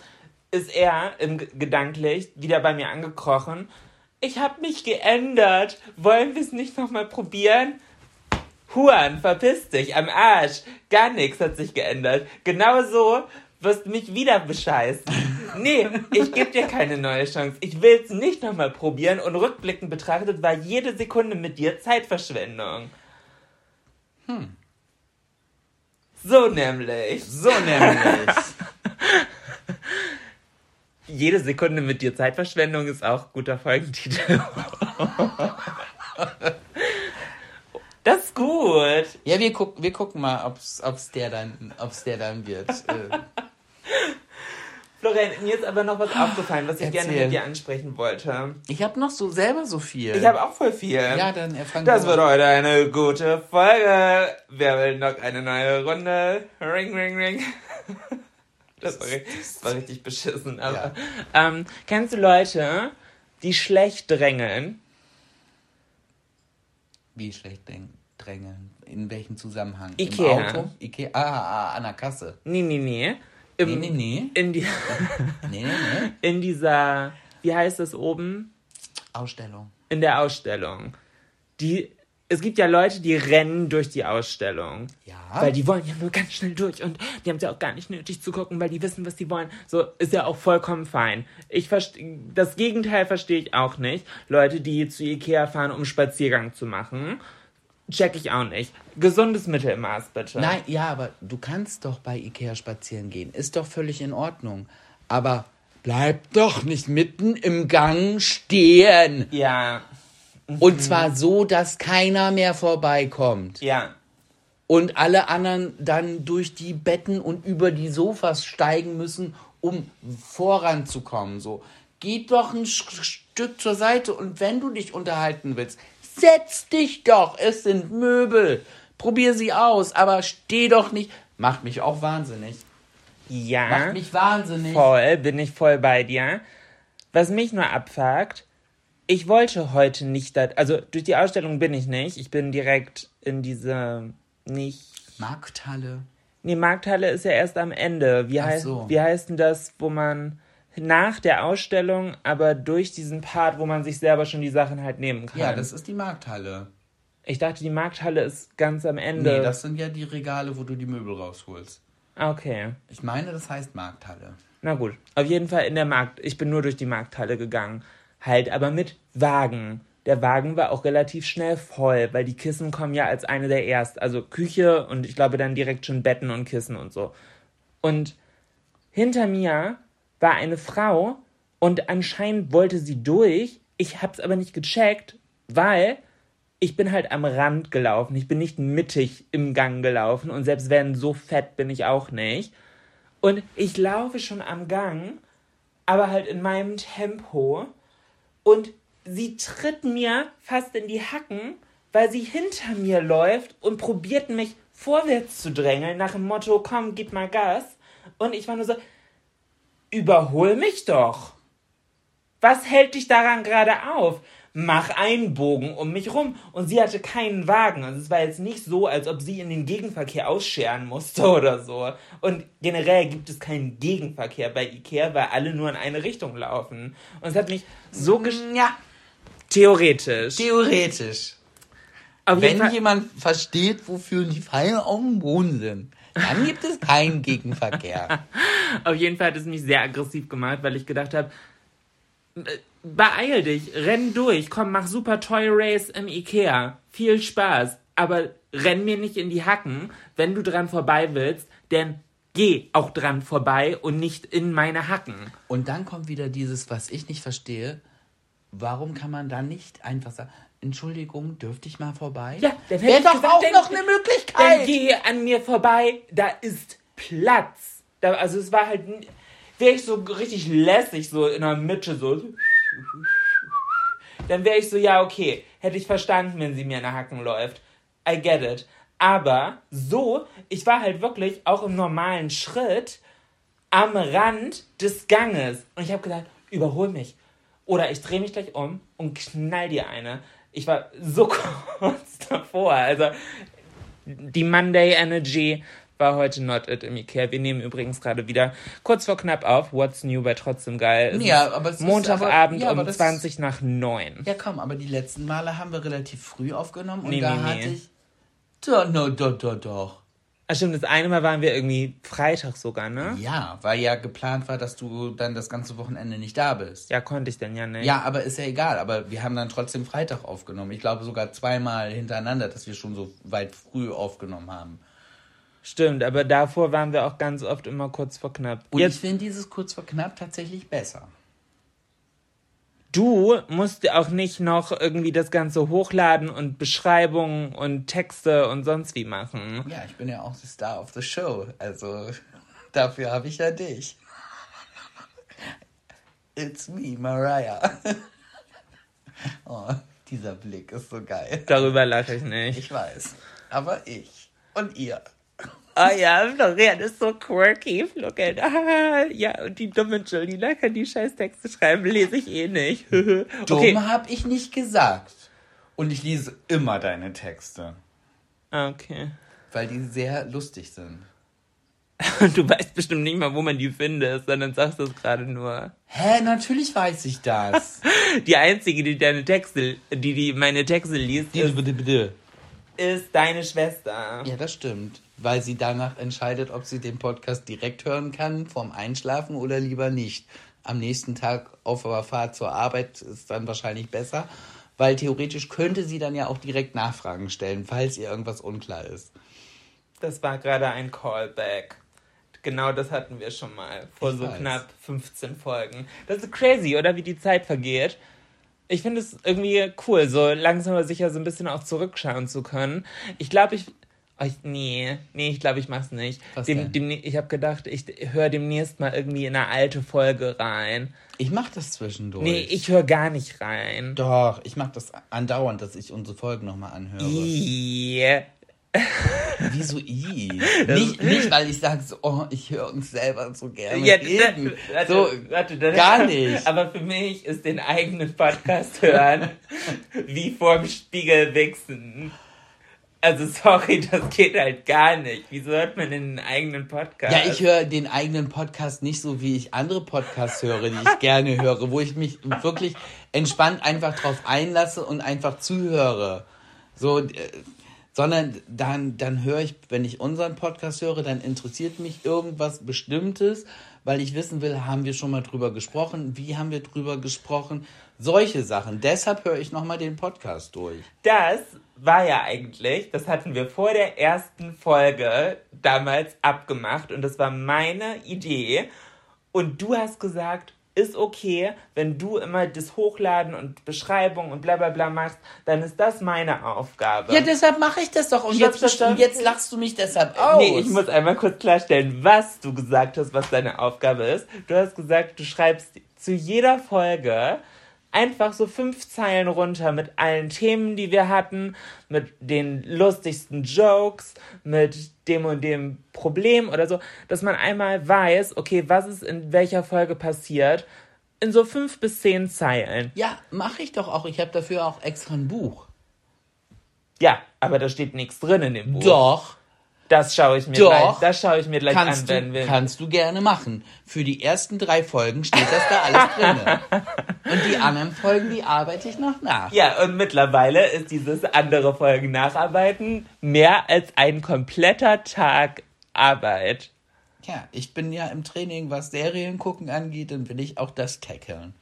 ist er im, gedanklich wieder bei mir angekrochen. Ich habe mich geändert. Wollen wir es nicht nochmal probieren? Huan, verpiss dich, am Arsch. Gar nichts hat sich geändert. Genau so wirst du mich wieder bescheißen. Nee, ich gebe dir keine neue Chance. Ich will es nicht nochmal probieren und rückblickend betrachtet war jede Sekunde mit dir Zeitverschwendung. Hm. So nämlich. so nämlich. Jede Sekunde mit dir Zeitverschwendung ist auch guter Folgentitel. Das ist gut. ja, wir, guck, wir gucken mal, ob's, ob's, der dann, ob's der dann wird. Äh, Florian, mir ist aber noch was aufgefallen, was ich gerne Erzähl. mit dir ansprechen wollte. ich habe noch so selber so viel. Ich habe auch voll viel. Ja, dann erfangen Das wird heute eine gute Folge. Wer will noch eine neue Runde? Ring, ring, ring. Das war, richtig, das war richtig beschissen. Aber, ähm, kennst du Leute, die schlecht drängeln? Wie schlecht drängeln? In welchem Zusammenhang? Ikea. Im Auto? Ikea? Ah, ah, an der Kasse. Nee, nee, nee. Im, Nee, nee, nee. In, die, Nee, nee, nee. in dieser, wie heißt das oben? Ausstellung. In der Ausstellung. Die, es gibt ja Leute, die rennen durch die Ausstellung. Ja. Weil die wollen ja nur ganz schnell durch und die haben es ja auch gar nicht nötig zu gucken, weil die wissen, was die wollen. So, ist ja auch vollkommen fein. Ich verste- das Gegenteil verstehe ich auch nicht. Leute, die zu Ikea fahren, um Spaziergang zu machen. Check ich auch nicht. Gesundes Mittelmaß, bitte. Nein, ja, aber du kannst doch bei Ikea spazieren gehen. Ist doch völlig in Ordnung. Aber bleib doch nicht mitten im Gang stehen. Ja, Und zwar so, dass keiner mehr vorbeikommt. ja. Und alle anderen dann durch die Betten und über die Sofas steigen müssen, um voranzukommen. So, geht doch ein Stück zur Seite und wenn du dich unterhalten willst, setz dich doch. Es sind Möbel. Probier sie aus, aber steh doch nicht. Macht mich auch wahnsinnig. Ja. Macht mich wahnsinnig. Voll, bin ich voll bei dir. Was mich nur abfuckt, ich wollte heute nicht, da, also durch die Ausstellung bin ich nicht. Ich bin direkt in diese, nicht, Markthalle. nee, Markthalle ist ja erst am Ende. Wie, Ach heißt, so. wie heißt denn das, wo man nach der Ausstellung, aber durch diesen Part, wo man sich selber schon die Sachen halt nehmen kann? Ja, das ist die Markthalle. ich dachte, die Markthalle ist ganz am Ende. Nee, das sind ja die Regale, wo du die Möbel rausholst. okay. Ich meine, das heißt Markthalle. Na gut, auf jeden Fall in der Markt. Ich bin nur durch die Markthalle gegangen. Halt aber mit Wagen. Der Wagen war auch relativ schnell voll, weil die Kissen kommen ja als eine der ersten. Also Küche und ich glaube dann direkt schon Betten und Kissen und so. Und hinter mir war eine Frau und anscheinend wollte sie durch. Ich hab's aber nicht gecheckt, weil ich bin halt am Rand gelaufen. Ich bin nicht mittig im Gang gelaufen und selbst wenn so fett bin ich auch nicht. Und ich laufe schon am Gang, aber halt in meinem Tempo. Und sie tritt mir fast in die Hacken, weil sie hinter mir läuft und probiert mich vorwärts zu drängeln, nach dem Motto, komm, gib mal Gas. Und ich war nur so, überhol mich doch. Was hält dich daran gerade auf? Mach einen Bogen um mich rum. Und sie hatte keinen Wagen. Also es war jetzt nicht so, als ob sie in den Gegenverkehr ausscheren musste oder so. Und generell gibt es keinen Gegenverkehr bei Ikea, weil alle nur in eine Richtung laufen. Und es hat mich so gesch... Ja, Theoretisch. theoretisch. Auf Wenn Fall, jemand versteht, wofür die Pfeile auf dem Boden sind, dann gibt es keinen Gegenverkehr. auf jeden Fall hat es mich sehr aggressiv gemacht, weil ich gedacht habe, äh, beeil dich, renn durch, komm, mach super Toy Race im Ikea. Viel Spaß. Aber renn mir nicht in die Hacken, wenn du dran vorbei willst, denn geh auch dran vorbei und nicht in meine Hacken. Und dann kommt wieder dieses, was ich nicht verstehe. warum kann man da nicht einfach sagen, Entschuldigung, dürfte ich mal vorbei? Ja, dann wäre doch gesagt, auch dann- noch eine Dann Möglichkeit. geh an mir vorbei, da ist Platz. Da, also es war halt, wäre ich so richtig lässig, so in der Mitte, so. Dann wäre ich so, ja, okay, hätte ich verstanden, wenn sie mir in den Hacken läuft. I get it. Aber so, ich war halt wirklich auch im normalen Schritt am Rand des Ganges. Und ich habe gesagt, überhol mich. Oder ich drehe mich gleich um und knall dir eine. Ich war so kurz davor. Also die Monday Energy war heute not it im Ikea. Wir nehmen übrigens gerade wieder kurz vor knapp auf. What's new bei trotzdem geil. Es Ja, ist aber es ist Montagabend aber- ja, aber um das- 20 nach 9. Ja, komm, aber die letzten Male haben wir relativ früh aufgenommen und Nee, da nee, hatte nee. ich. Doch, no, doch, doch, doch. Ach stimmt, das eine Mal waren wir irgendwie Freitag sogar, ne? Ja, weil ja geplant war, dass du dann das ganze Wochenende nicht da bist. Ja, konnte ich denn ja nicht. Ja, aber ist ja egal. Aber wir haben dann trotzdem Freitag aufgenommen. Ich glaube sogar zweimal hintereinander, dass wir schon so weit früh aufgenommen haben. Stimmt, aber davor waren wir auch ganz oft immer kurz vor knapp. Und ich Jetzt, finde dieses kurz vor knapp tatsächlich besser. du musst auch nicht noch irgendwie das Ganze hochladen und Beschreibungen und Texte und sonst wie machen. Ja, ich bin ja auch the Star of the Show. Also dafür habe ich ja dich. It's me, Mariah. Oh, dieser Blick ist so geil. Darüber lache ich nicht. Ich weiß. Aber ich und ihr. Oh ja, Florian ist so quirky, Florian. Ah, ja, und die dumme Jolina kann die scheiß Texte schreiben, lese ich eh nicht. Dumm okay. habe ich nicht gesagt. Und ich lese immer deine Texte, Ah, Okay. weil die sehr lustig sind. Du weißt bestimmt nicht mal, wo man die findet, sondern sagst das gerade nur. Hä, natürlich weiß ich das. Die einzige, die deine Texte, die, die meine Texte liest, ist, bitte, bitte. ist deine Schwester. Ja, das stimmt. Weil sie danach entscheidet, ob sie den Podcast direkt hören kann, vorm Einschlafen oder lieber nicht. Am nächsten Tag auf der Fahrt zur Arbeit ist dann wahrscheinlich besser, weil theoretisch könnte sie dann ja auch direkt Nachfragen stellen, falls ihr irgendwas unklar ist. Das war gerade ein Callback. Genau das hatten wir schon mal. Vor Ich so weiß. knapp 15 Folgen. Das ist crazy, oder? Wie die Zeit vergeht. Ich finde es irgendwie cool, so langsam aber sicher so ein bisschen auch zurückschauen zu können. Ich glaube, ich. Oh, ich nee, nee, ich glaube, ich mach's nicht. Dem, dem, ich habe gedacht, ich höre demnächst mal irgendwie in eine alte Folge rein. Ich mach das zwischendurch. Nee, ich höre gar nicht rein. Doch, ich mach das andauernd, dass ich unsere Folgen nochmal anhöre. Ih. Wieso i? Nicht, nicht, weil ich sage so, oh, ich höre uns selber so gerne Ja, reden. da- warte, so, warte, dann- gar nicht. Aber für mich ist den eigenen Podcast hören wie vorm Spiegel wichsen. Also sorry, das geht halt gar nicht. Wieso hört man denn einen eigenen Podcast? Ja, ich höre den eigenen Podcast nicht so, wie ich andere Podcasts höre, die ich gerne höre, wo ich mich wirklich entspannt einfach drauf einlasse und einfach zuhöre. So, äh, sondern dann, dann höre ich, wenn ich unseren Podcast höre, dann interessiert mich irgendwas Bestimmtes, weil ich wissen will, haben wir schon mal drüber gesprochen, wie haben wir drüber gesprochen, solche Sachen. Deshalb höre ich nochmal den Podcast durch. Das war ja eigentlich, das hatten wir vor der ersten Folge damals abgemacht und das war meine Idee. Und du hast gesagt, ist okay, wenn du immer das Hochladen und Beschreibung und bla bla bla machst, dann ist das meine Aufgabe. Ja, deshalb mache ich das doch. Und jetzt, jetzt lachst du mich deshalb aus. Nee, ich muss einmal kurz klarstellen, was du gesagt hast, was deine Aufgabe ist. Du hast gesagt, du schreibst zu jeder Folge einfach so fünf Zeilen runter mit allen Themen, die wir hatten, mit den lustigsten Jokes, mit dem und dem Problem oder so, dass man einmal weiß, okay, was ist in welcher Folge passiert, in so fünf bis zehn Zeilen. Ja, mache ich doch auch. Ich habe dafür auch extra ein Buch. Ja, aber da steht nichts drin in dem Buch. Doch. Das schaue ich mir Doch. gleich, das schaue ich mir gleich Kannst an, du, wenn wir. kannst du gerne machen. Für die ersten drei Folgen steht das da alles drin. Und die anderen Folgen, die arbeite ich noch nach. Ja, und mittlerweile ist dieses andere Folgen nacharbeiten mehr als ein kompletter Tag Arbeit. Ja, ich bin ja im Training, was Serien gucken angeht, dann will ich auch das tackeln.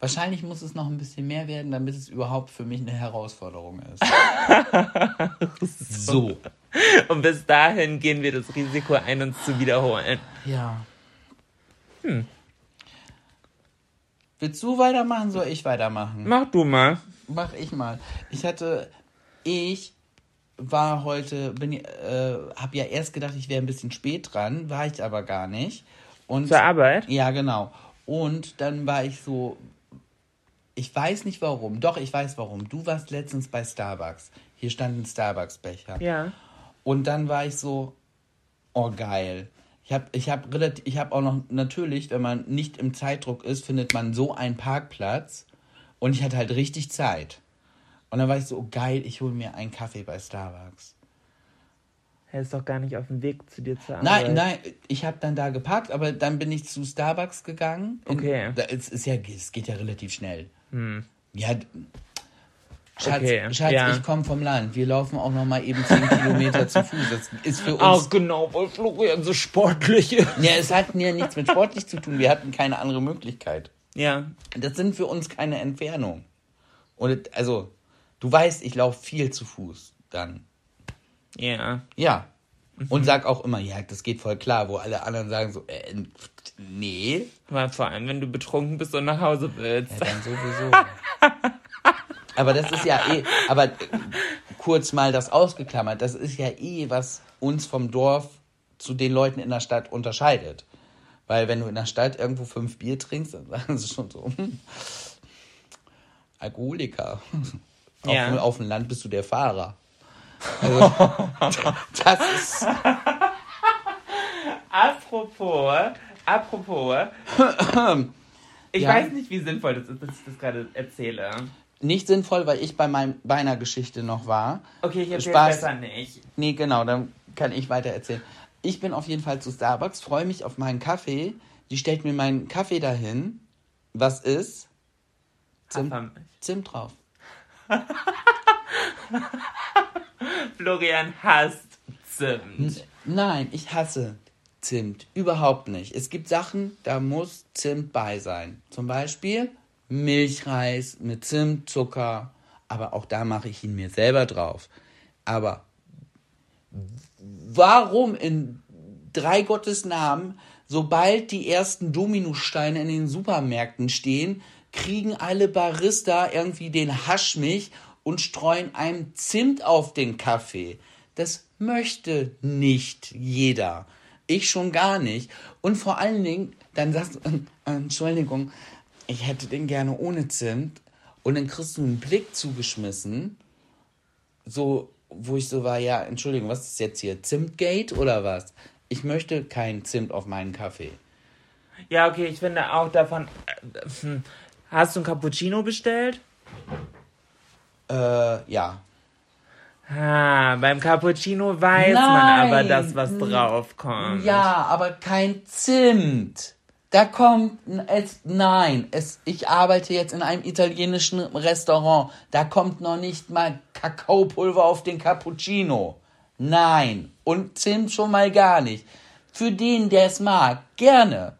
Wahrscheinlich muss es noch ein bisschen mehr werden, damit es überhaupt für mich eine Herausforderung ist. so. Und bis dahin gehen wir das Risiko ein, uns zu wiederholen. Ja. Willst du weitermachen, soll ich weitermachen? Mach du mal. Mach ich mal. Ich hatte, ich war heute, bin, äh, hab ja erst gedacht, ich wäre ein bisschen spät dran, war ich aber gar nicht. Und Zur Arbeit? ja, genau. Und dann war ich so, ich weiß nicht warum, doch, ich weiß warum. Du warst letztens bei Starbucks. Hier stand ein Starbucks-Becher. Ja. Und dann war ich so, oh geil. Ich habe ich hab relativ, ich habe auch noch, natürlich, wenn man nicht im Zeitdruck ist, findet man so einen Parkplatz. Und ich hatte halt richtig Zeit. Und dann war ich so, oh geil, ich hole mir einen Kaffee bei Starbucks. Er ist doch gar nicht auf dem Weg zu dir zur Arbeit. Nein, nein, ich habe dann da geparkt, aber dann bin ich zu Starbucks gegangen. In- Okay. Da, es, ist ja, es geht ja relativ schnell. Ja, d- Schatz, Okay, Schatz ja. ich komme vom Land. Wir laufen auch noch mal eben 10 Kilometer zu Fuß. Das ist für uns... Auch genau, weil Florian so sportlich ist. Ja, es hat ja nichts mit sportlich zu tun. Wir hatten keine andere Möglichkeit. Ja. Das sind für uns keine Entfernung. Und also, du weißt, ich laufe viel zu Fuß dann. Ja. Ja. Mhm. Und sag auch immer, ja, das geht voll klar, wo alle anderen sagen so, äh, nee, Weil vor allem, wenn du betrunken bist und nach Hause willst. ja, dann sowieso. aber das ist ja eh, aber kurz mal das ausgeklammert, das ist ja eh, was uns vom Dorf zu den Leuten in der Stadt unterscheidet. Weil wenn du in der Stadt irgendwo fünf Bier trinkst, dann sagen sie schon so, hm, Alkoholiker. Auf, Ja. dem- auf dem Land bist du der Fahrer. Also, das ist, Apropos, apropos. Ich Ja. weiß nicht, wie sinnvoll das ist, dass ich das gerade erzähle. Nicht sinnvoll, weil ich bei meinem, bei einer Geschichte noch war. Okay, ich erzähle besser nicht. Nee, genau, dann kann ich weiter erzählen. Ich bin auf jeden Fall zu Starbucks, freue mich auf meinen Kaffee. Die stellt mir meinen Kaffee dahin. Was ist? Zimt. Zimt drauf. Florian hasst Zimt. Nein, ich hasse Zimt. Überhaupt nicht. Es gibt Sachen, da muss Zimt bei sein. Zum Beispiel Milchreis mit Zimt, Zucker. Aber auch da mache ich ihn mir selber drauf. Aber warum in drei Gottes Namen, sobald die ersten Dominosteine in den Supermärkten stehen, kriegen alle Barista irgendwie den Haschmilch und streuen einem Zimt auf den Kaffee. Das möchte nicht jeder. Ich schon gar nicht. Und vor allen Dingen, dann sagst du, Entschuldigung, ich hätte den gerne ohne Zimt. Und dann kriegst du einen Blick zugeschmissen so, wo ich so war, ja, Entschuldigung, was ist jetzt hier? Zimtgate oder was? Ich möchte kein Zimt auf meinen Kaffee. Ja, okay, ich finde auch davon. Äh. Hast du ein Cappuccino bestellt? Äh, ja. Ah, beim Cappuccino weiß man Nein. aber das, was draufkommt. Ja, aber kein Zimt. Da kommt es, nein, es, ich arbeite jetzt in einem italienischen Restaurant. Da kommt noch nicht mal Kakaopulver auf den Cappuccino. Nein. Und Zimt schon mal gar nicht. Für den, der es mag, gerne.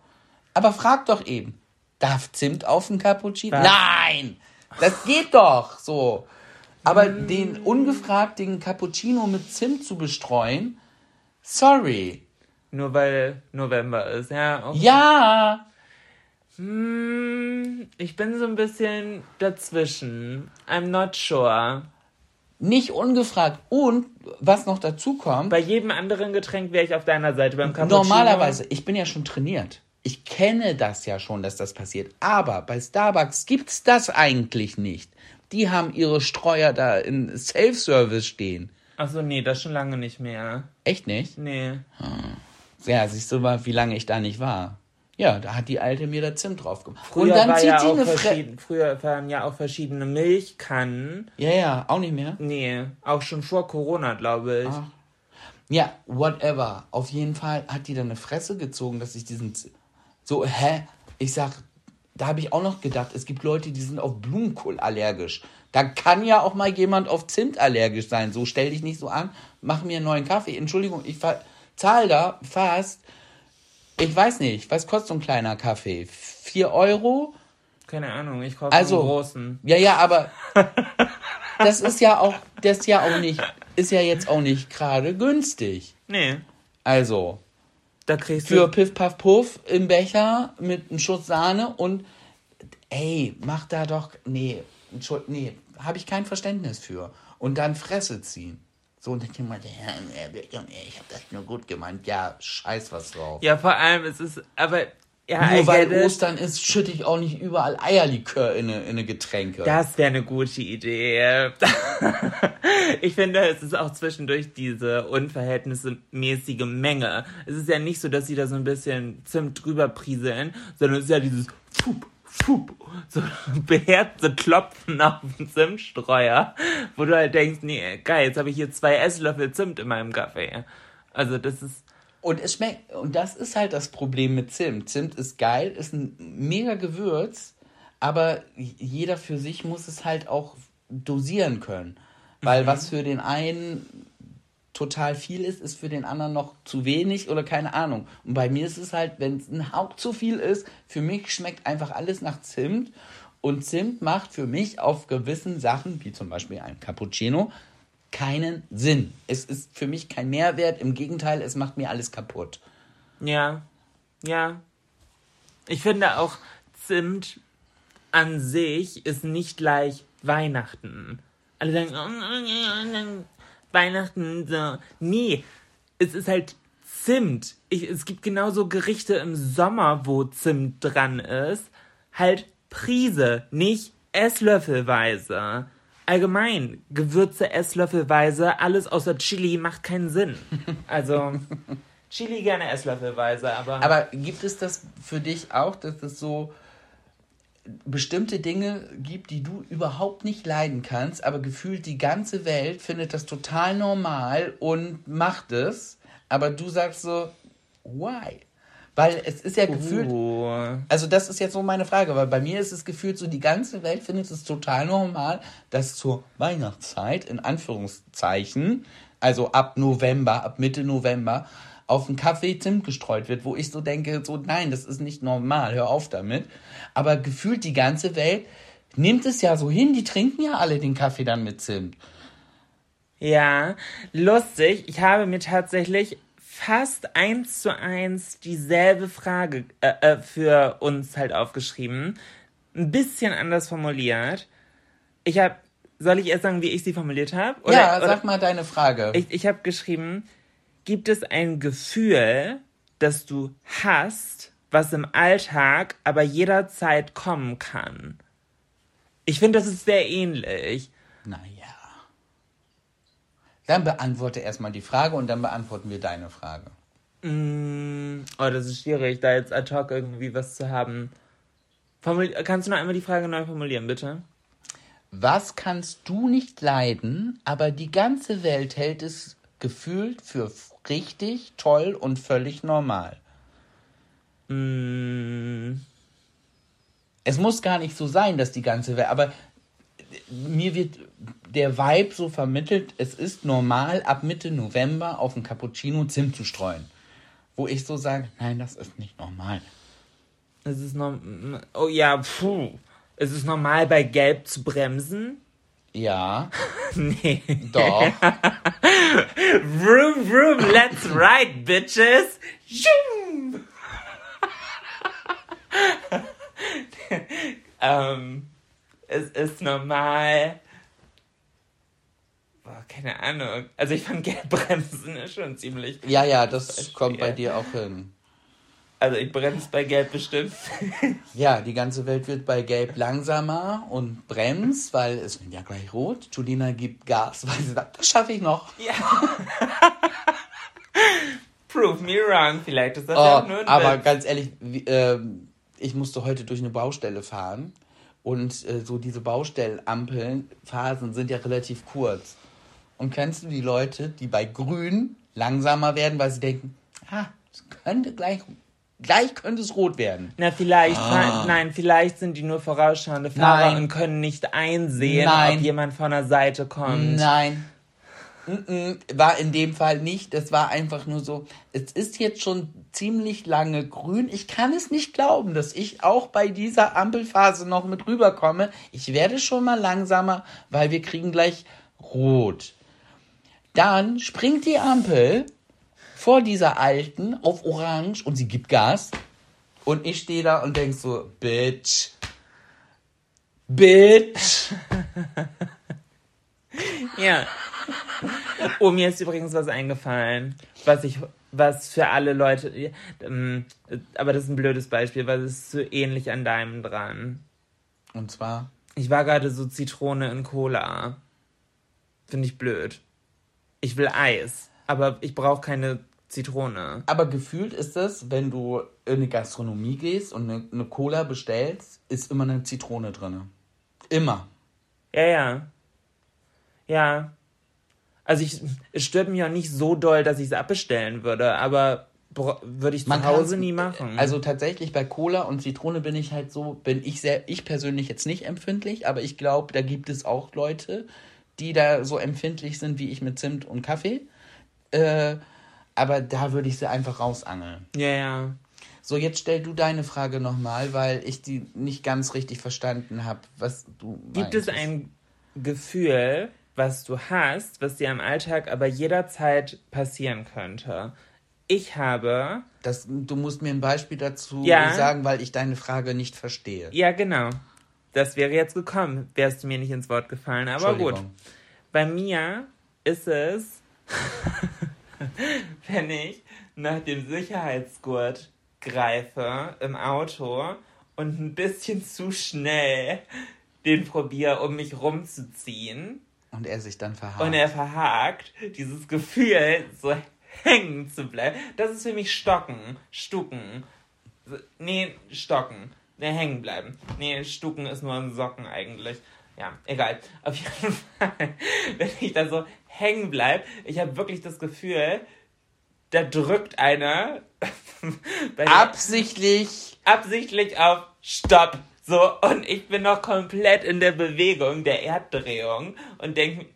Aber frag doch eben, darf Zimt auf den Cappuccino? Was? Nein! Das geht doch so. Aber den ungefragten Cappuccino mit Zimt zu bestreuen, sorry. Nur weil November ist, ja. Okay. Ja, Hm, ich bin so ein bisschen dazwischen. I'm not sure. nicht ungefragt. Und was noch dazu kommt, Bei jedem anderen Getränk wäre ich auf deiner Seite. Beim Cappuccino. normalerweise, ich bin ja schon trainiert. Ich kenne das ja schon, dass das passiert. Aber bei Starbucks gibt's das eigentlich nicht. Die haben ihre Streuer da in Self-Service stehen. Achso, nee, das schon lange nicht mehr. Echt nicht? Nee. Ja, siehst du mal, wie lange ich da nicht war. Ja, da hat die Alte mir da Zimt drauf gemacht. Früher, Und dann war zieht ja sie auch eine Fre Früher waren ja auch verschiedene Milchkannen. Ja, ja, auch nicht mehr. Nee, auch schon vor Corona, glaube ich. Ach. Ja, whatever. Auf jeden Fall hat die dann eine Fresse gezogen, dass ich diesen. Z so, hä? Ich sag, da habe ich auch noch gedacht, es gibt Leute, die sind auf Blumenkohl allergisch. Da kann ja auch mal jemand auf Zimt allergisch sein. So stell dich nicht so an, mach mir einen neuen Kaffee. Entschuldigung, ich zahle da fast, ich weiß nicht, was kostet so ein kleiner Kaffee? Vier Euro? Keine Ahnung, ich kaufe Also, einen großen. ja, ja, aber das ist ja auch, das ist ja auch nicht, ist ja jetzt auch nicht gerade günstig. Nee, Also, da kriegst für du. Piff Puff Puff im Becher mit einem Schuss Sahne und ey, mach da doch, nee, Entschuld, nee, habe ich kein Verständnis für. Und dann Fresse ziehen. So, und dann denkt man, ich habe das nur gut gemeint. Ja, scheiß was drauf. Ja, vor allem, es ist, aber, ja, Nur weil it. Ostern ist, schütte ich auch nicht überall Eierlikör in eine, in eine Getränke. Das wäre eine gute Idee. ich finde, es ist auch zwischendurch diese unverhältnismäßige Menge. Es ist ja nicht so, dass sie da so ein bisschen Zimt drüber prieseln, sondern es ist ja dieses Fup, So beherzte Klopfen auf den Zimtstreuer, wo du halt denkst, nee, geil, jetzt habe ich hier zwei Esslöffel Zimt in meinem Kaffee. Also das ist, Und es schmeckt, und das ist halt das Problem mit Zimt. Zimt ist geil, ist ein mega Gewürz, aber jeder für sich muss es halt auch dosieren können. Weil was für den einen total viel ist, ist für den anderen noch zu wenig oder keine Ahnung. Und bei mir ist es halt, wenn es ein Hauch zu viel ist, für mich schmeckt einfach alles nach Zimt. Und Zimt macht für mich auf gewissen Sachen, wie zum Beispiel ein Cappuccino, keinen Sinn. Es ist für mich kein Mehrwert. Im Gegenteil, es macht mir alles kaputt. Ja, ja. Ich finde auch Zimt an sich ist nicht gleich Weihnachten. Alle sagen, Weihnachten, so. Nee, es ist halt Zimt. Ich, es gibt genauso Gerichte im Sommer, wo Zimt dran ist. Halt Prise, nicht Esslöffelweise. Allgemein, Gewürze Esslöffelweise, alles außer Chili macht keinen Sinn. Also, Chili gerne Esslöffelweise, aber. Aber gibt es das für dich auch, dass es so bestimmte Dinge gibt, die du überhaupt nicht leiden kannst, aber gefühlt die ganze Welt findet das total normal und macht es, aber du sagst so, why? Weil es ist ja gefühlt, Uh, also das ist jetzt so meine Frage, weil bei mir ist es gefühlt so, die ganze Welt findet es total normal, dass zur Weihnachtszeit, in Anführungszeichen, also ab November, ab Mitte November, auf einen Kaffee Zimt gestreut wird, wo ich so denke, so nein, das ist nicht normal, hör auf damit. Aber gefühlt die ganze Welt nimmt es ja so hin, die trinken ja alle den Kaffee dann mit Zimt. ja, lustig. Ich habe mir tatsächlich fast eins zu eins dieselbe Frage äh, äh, für uns halt aufgeschrieben. Ein bisschen anders formuliert. Ich habe, soll ich erst sagen, wie ich sie formuliert habe? Oder- ja, oder- sag mal deine Frage. Ich, ich habe geschrieben, gibt es ein Gefühl, das du hast, was im Alltag aber jederzeit kommen kann? Ich finde, das ist sehr ähnlich. Naja. Dann beantworte erstmal die Frage und dann beantworten wir deine Frage. Mm, oh, das ist schwierig, da jetzt ad hoc irgendwie was zu haben. Formul Kannst du noch einmal die Frage neu formulieren, bitte? Was kannst du nicht leiden, aber die ganze Welt hält es gefühlt für richtig, toll und völlig normal? Mm, Es muss gar nicht so sein, dass die ganze Welt, aber mir wird der Vibe so vermittelt, es ist normal, ab Mitte November auf ein Cappuccino Zimt zu streuen. Wo ich so sage, nein, das ist nicht normal. es ist noch. Oh ja, puh. Es ist normal, bei Gelb zu bremsen? Ja, Nee. doch. Vroom, vroom, let's ride, bitches! Ähm, es ist normal. Boah, keine Ahnung. Also ich fand Gelbbremsen ist schon ziemlich. Ja, ja, das kommt bei dir auch hin. Also ich bremse bei Gelb bestimmt. Ja, die ganze Welt wird bei Gelb langsamer und bremst, weil es wird ja gleich rot. Julina gibt Gas, weil sie sagt, das schaffe ich noch. ja. Prove me wrong. Vielleicht ist das ja Oh, auch nur ein aber Witz. ganz ehrlich, wie, ähm, ich musste heute durch eine Baustelle fahren und äh, so diese Baustellenampeln, Phasen sind ja relativ kurz. Und kennst du die Leute, die bei Grün langsamer werden, weil sie denken, ah, es könnte gleich, gleich könnte es rot werden. Na, vielleicht, fahren- nein, vielleicht sind die nur vorausschauende Fahrer Ah. Nein. und können nicht einsehen, Nein. ob jemand von der Seite kommt. Nein. War in dem Fall nicht. Das war einfach nur so. Es ist jetzt schon ziemlich lange grün. Ich kann es nicht glauben, dass ich auch bei dieser Ampelphase noch mit rüberkomme. Ich werde schon mal langsamer, weil wir kriegen gleich rot. Dann springt die Ampel vor dieser alten auf orange und sie gibt Gas. Und ich stehe da und denk so, Bitch. Bitch. Ja. Oh, mir ist übrigens was eingefallen, was ich, was für alle Leute, ähm, aber das ist ein blödes Beispiel, weil es ist so ähnlich an deinem dran. Und zwar? Ich war gerade so Zitrone in Cola. Finde ich blöd. Ich will Eis, aber ich brauche keine Zitrone. Aber gefühlt ist es, wenn du in eine Gastronomie gehst und eine, eine Cola bestellst, ist immer eine Zitrone drin. Immer. Ja, ja. Ja. Also ich, es stört mich auch nicht so doll, dass ich es abbestellen würde, aber würde ich zu Man Hause kann's- nie machen. Also tatsächlich bei Cola und Zitrone bin ich halt so, bin ich sehr, ich persönlich jetzt nicht empfindlich, aber ich glaube, da gibt es auch Leute, die da so empfindlich sind wie ich mit Zimt und Kaffee. Äh, aber da würde ich sie einfach rausangeln. ja, ja. So, jetzt stell du deine Frage nochmal, weil ich die nicht ganz richtig verstanden habe, was du Gibt es ein Gefühl, was du hast, was dir im Alltag aber jederzeit passieren könnte? Ich habe, Das, du musst mir ein Beispiel dazu Ja. sagen, weil ich deine Frage nicht verstehe. ja genau, das wäre jetzt gekommen, wärst du mir nicht ins Wort gefallen, aber gut. Bei mir ist es, wenn ich nach dem Sicherheitsgurt greife im Auto und ein bisschen zu schnell den probiere, um mich rumzuziehen Und er sich dann verhakt. und er verhakt, dieses Gefühl, so hängen zu bleiben, das ist für mich Stocken, Stucken. Nee, Stocken. Nee, hängen bleiben. Nee, Stucken ist nur ein Socken eigentlich. Ja, egal. Auf jeden Fall, wenn ich da so hängen bleib, ich habe wirklich das Gefühl, da drückt einer Absichtlich. absichtlich auf Stopp. So, und ich bin noch komplett in der Bewegung der Erddrehung und denke,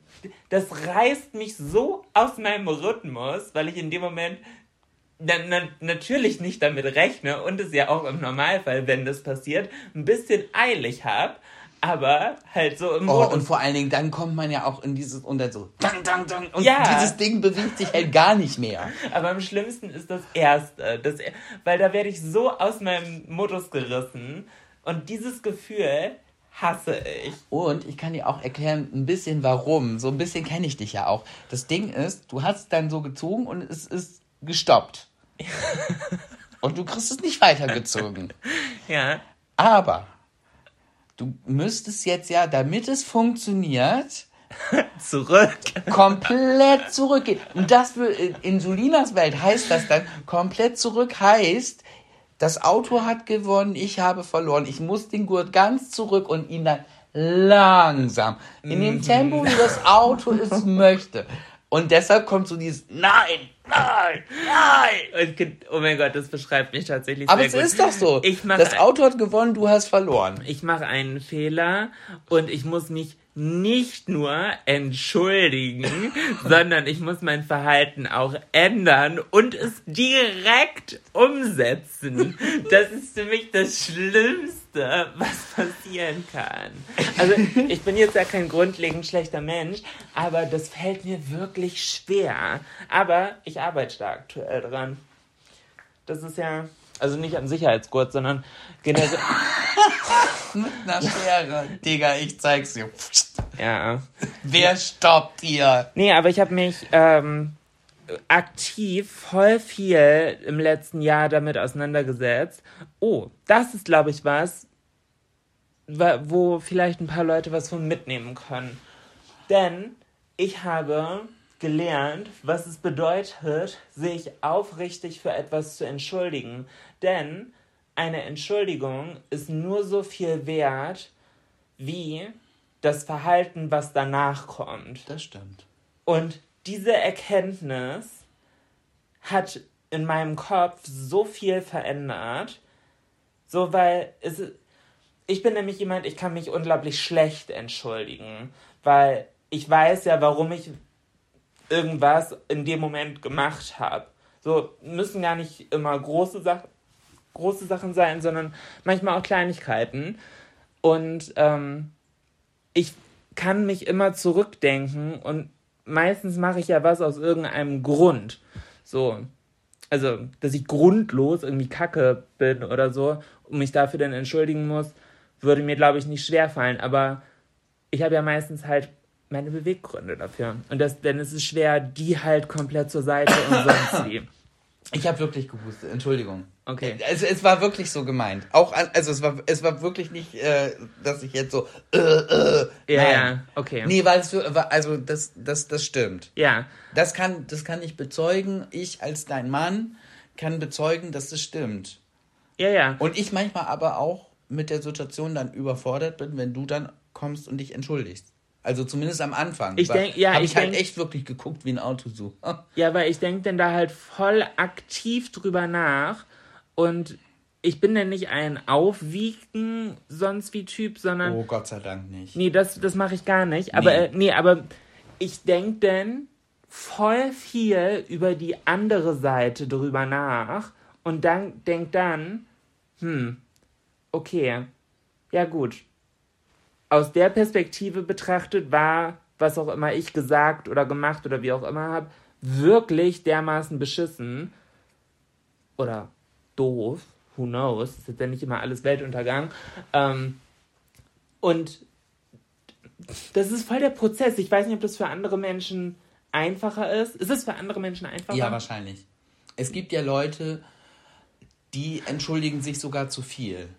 das reißt mich so aus meinem Rhythmus, weil ich in dem Moment na, na, natürlich nicht damit rechne und es ja auch im Normalfall, wenn das passiert, ein bisschen eilig habe, aber halt so im Oh, Modus. und vor allen Dingen, dann kommt man ja auch in dieses, und dann so, dang, dang, dang, und Ja. dieses Ding bewegt sich halt gar nicht mehr. Aber am schlimmsten ist das Erste. Das, weil da werde ich so aus meinem Modus gerissen. Und dieses Gefühl hasse ich. Und ich kann dir auch erklären, ein bisschen warum. So ein bisschen kenne ich dich ja auch. Das Ding ist, du hast dann so gezogen und es ist gestoppt. und du kriegst es nicht weitergezogen. Ja. Aber du müsstest jetzt ja, damit es funktioniert, Zurück. komplett zurückgehen. Und das für, in Sulinas Welt heißt das dann, komplett zurück heißt, das Auto hat gewonnen, ich habe verloren. Ich muss den Gurt ganz zurück und ihn dann langsam, in dem Tempo, wie das Auto es möchte. Und deshalb kommt so dieses Nein, nein, nein. Oh mein Gott, das beschreibt mich tatsächlich Aber es gut. ist doch so. Ich das Auto hat gewonnen, du hast verloren. ich mache einen Fehler und ich muss mich nicht nur entschuldigen, sondern ich muss mein Verhalten auch ändern und es direkt umsetzen. Das ist für mich das Schlimmste, was passieren kann. Also ich bin jetzt ja kein grundlegend schlechter Mensch, aber das fällt mir wirklich schwer. Aber ich arbeite da aktuell dran. Das ist ja, also nicht am Sicherheitsgurt, sondern generell. Na, Schere. Digga, ich zeig's dir. Ja. Wer stoppt hier? Nee, aber ich habe mich ähm, aktiv voll viel im letzten Jahr damit auseinandergesetzt. Oh, das ist, glaube ich, was, wa- wo vielleicht ein paar Leute was von mitnehmen können. Denn ich habe gelernt, was es bedeutet, sich aufrichtig für etwas zu entschuldigen. Denn eine Entschuldigung ist nur so viel wert wie das Verhalten, was danach kommt. Das stimmt. Und diese Erkenntnis hat in meinem Kopf so viel verändert. So, weil es, ich bin nämlich jemand, ich kann mich unglaublich schlecht entschuldigen, weil ich weiß ja, warum ich irgendwas in dem Moment gemacht habe. So müssen gar nicht immer große Sachen, große Sachen sein, sondern manchmal auch Kleinigkeiten. Und ähm, ich kann mich immer zurückdenken und meistens mache ich ja was aus irgendeinem Grund. So, also, dass ich grundlos irgendwie kacke bin oder so und mich dafür dann entschuldigen muss. würde mir, glaube ich, nicht schwer fallen. Aber ich habe ja meistens halt meine Beweggründe dafür. Und das, dann ist es schwer, die halt komplett zur Seite und sonst wie. Ich habe wirklich gehustet, Entschuldigung. Okay. Also es war wirklich so gemeint. Auch an, also es war es war wirklich nicht, äh, dass ich jetzt so äh, äh, Ja, nein. ja, okay. Nee, weil es also das das das stimmt. Ja, Das kann das kann ich bezeugen. Ich als dein Mann kann bezeugen, dass das stimmt. ja, ja. Und ich manchmal aber auch mit der Situation dann überfordert bin, wenn du dann kommst und dich entschuldigst. Also zumindest am Anfang. Ich denk- ja, habe ich ich halt denk- echt wirklich geguckt wie ein Auto so. Ja, weil ich denke dann da halt voll aktiv drüber nach und ich bin dann nicht ein Aufwiegen sonst wie Typ, sondern Oh Gott sei Dank nicht. nee, das, das mache ich gar nicht. Aber Nee. äh, nee, aber ich denke dann voll viel über die andere Seite drüber nach und dann denk dann, hm, okay, ja gut. Aus der Perspektive betrachtet war, was auch immer ich gesagt oder gemacht oder wie auch immer habe, wirklich dermaßen beschissen oder doof, who knows, ist jetzt ja nicht immer alles Weltuntergang. Ähm, und das ist voll der Prozess. Ich weiß nicht, ob das für andere Menschen einfacher ist. Ist es für andere Menschen einfacher? Ja, wahrscheinlich. Es gibt ja Leute, die entschuldigen sich sogar zu viel,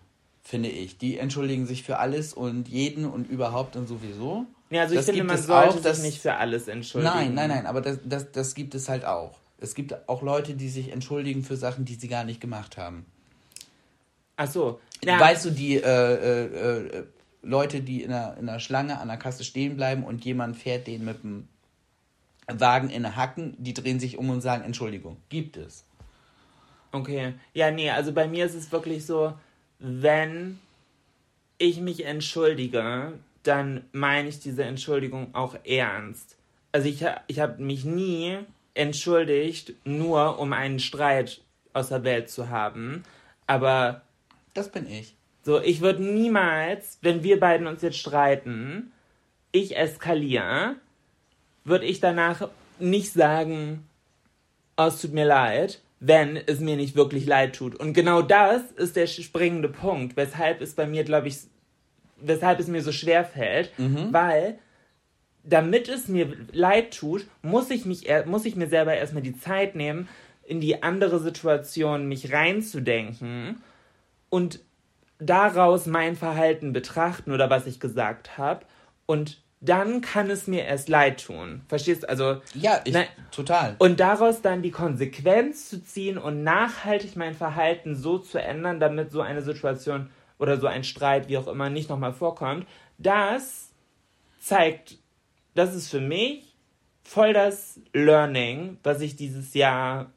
finde ich. Die entschuldigen sich für alles und jeden und überhaupt und sowieso. Ja, also ich Das finde, man sollte auch, dass- sich nicht für alles entschuldigen. Nein, nein, nein, aber das, das, das gibt es halt auch. Es gibt auch Leute, die sich entschuldigen für Sachen, die sie gar nicht gemacht haben. Ach so. Ja, Weißt du, die äh, äh, äh, Leute, die in einer, in einer Schlange an der Kasse stehen bleiben und jemand fährt den mit dem Wagen in eine Hacken, die drehen sich um und sagen Entschuldigung. Gibt es. Okay. Ja, nee, also bei mir ist es wirklich so, wenn ich mich entschuldige, dann meine ich diese Entschuldigung auch ernst. Also ich, ich habe mich nie entschuldigt, nur um einen Streit aus der Welt zu haben. Aber Das bin ich. so, ich würde niemals, wenn wir beiden uns jetzt streiten, ich eskaliere, würde ich danach nicht sagen, oh, es tut mir leid, wenn es mir nicht wirklich leid tut. Und genau das ist der springende Punkt, weshalb es bei mir, glaube ich, weshalb es mir so schwer fällt, weil damit es mir leid tut, muss ich, mich, muss ich mir selber erstmal die Zeit nehmen, in die andere Situation mich reinzudenken und daraus mein Verhalten betrachten oder was ich gesagt habe. Und dann kann es mir erst leid tun. Verstehst du? Also, Ja, ich, Nein. total. und daraus dann die Konsequenz zu ziehen und nachhaltig mein Verhalten so zu ändern, damit so eine Situation oder so ein Streit, wie auch immer, nicht nochmal vorkommt, das zeigt, das ist für mich voll das Learning, was ich dieses Jahr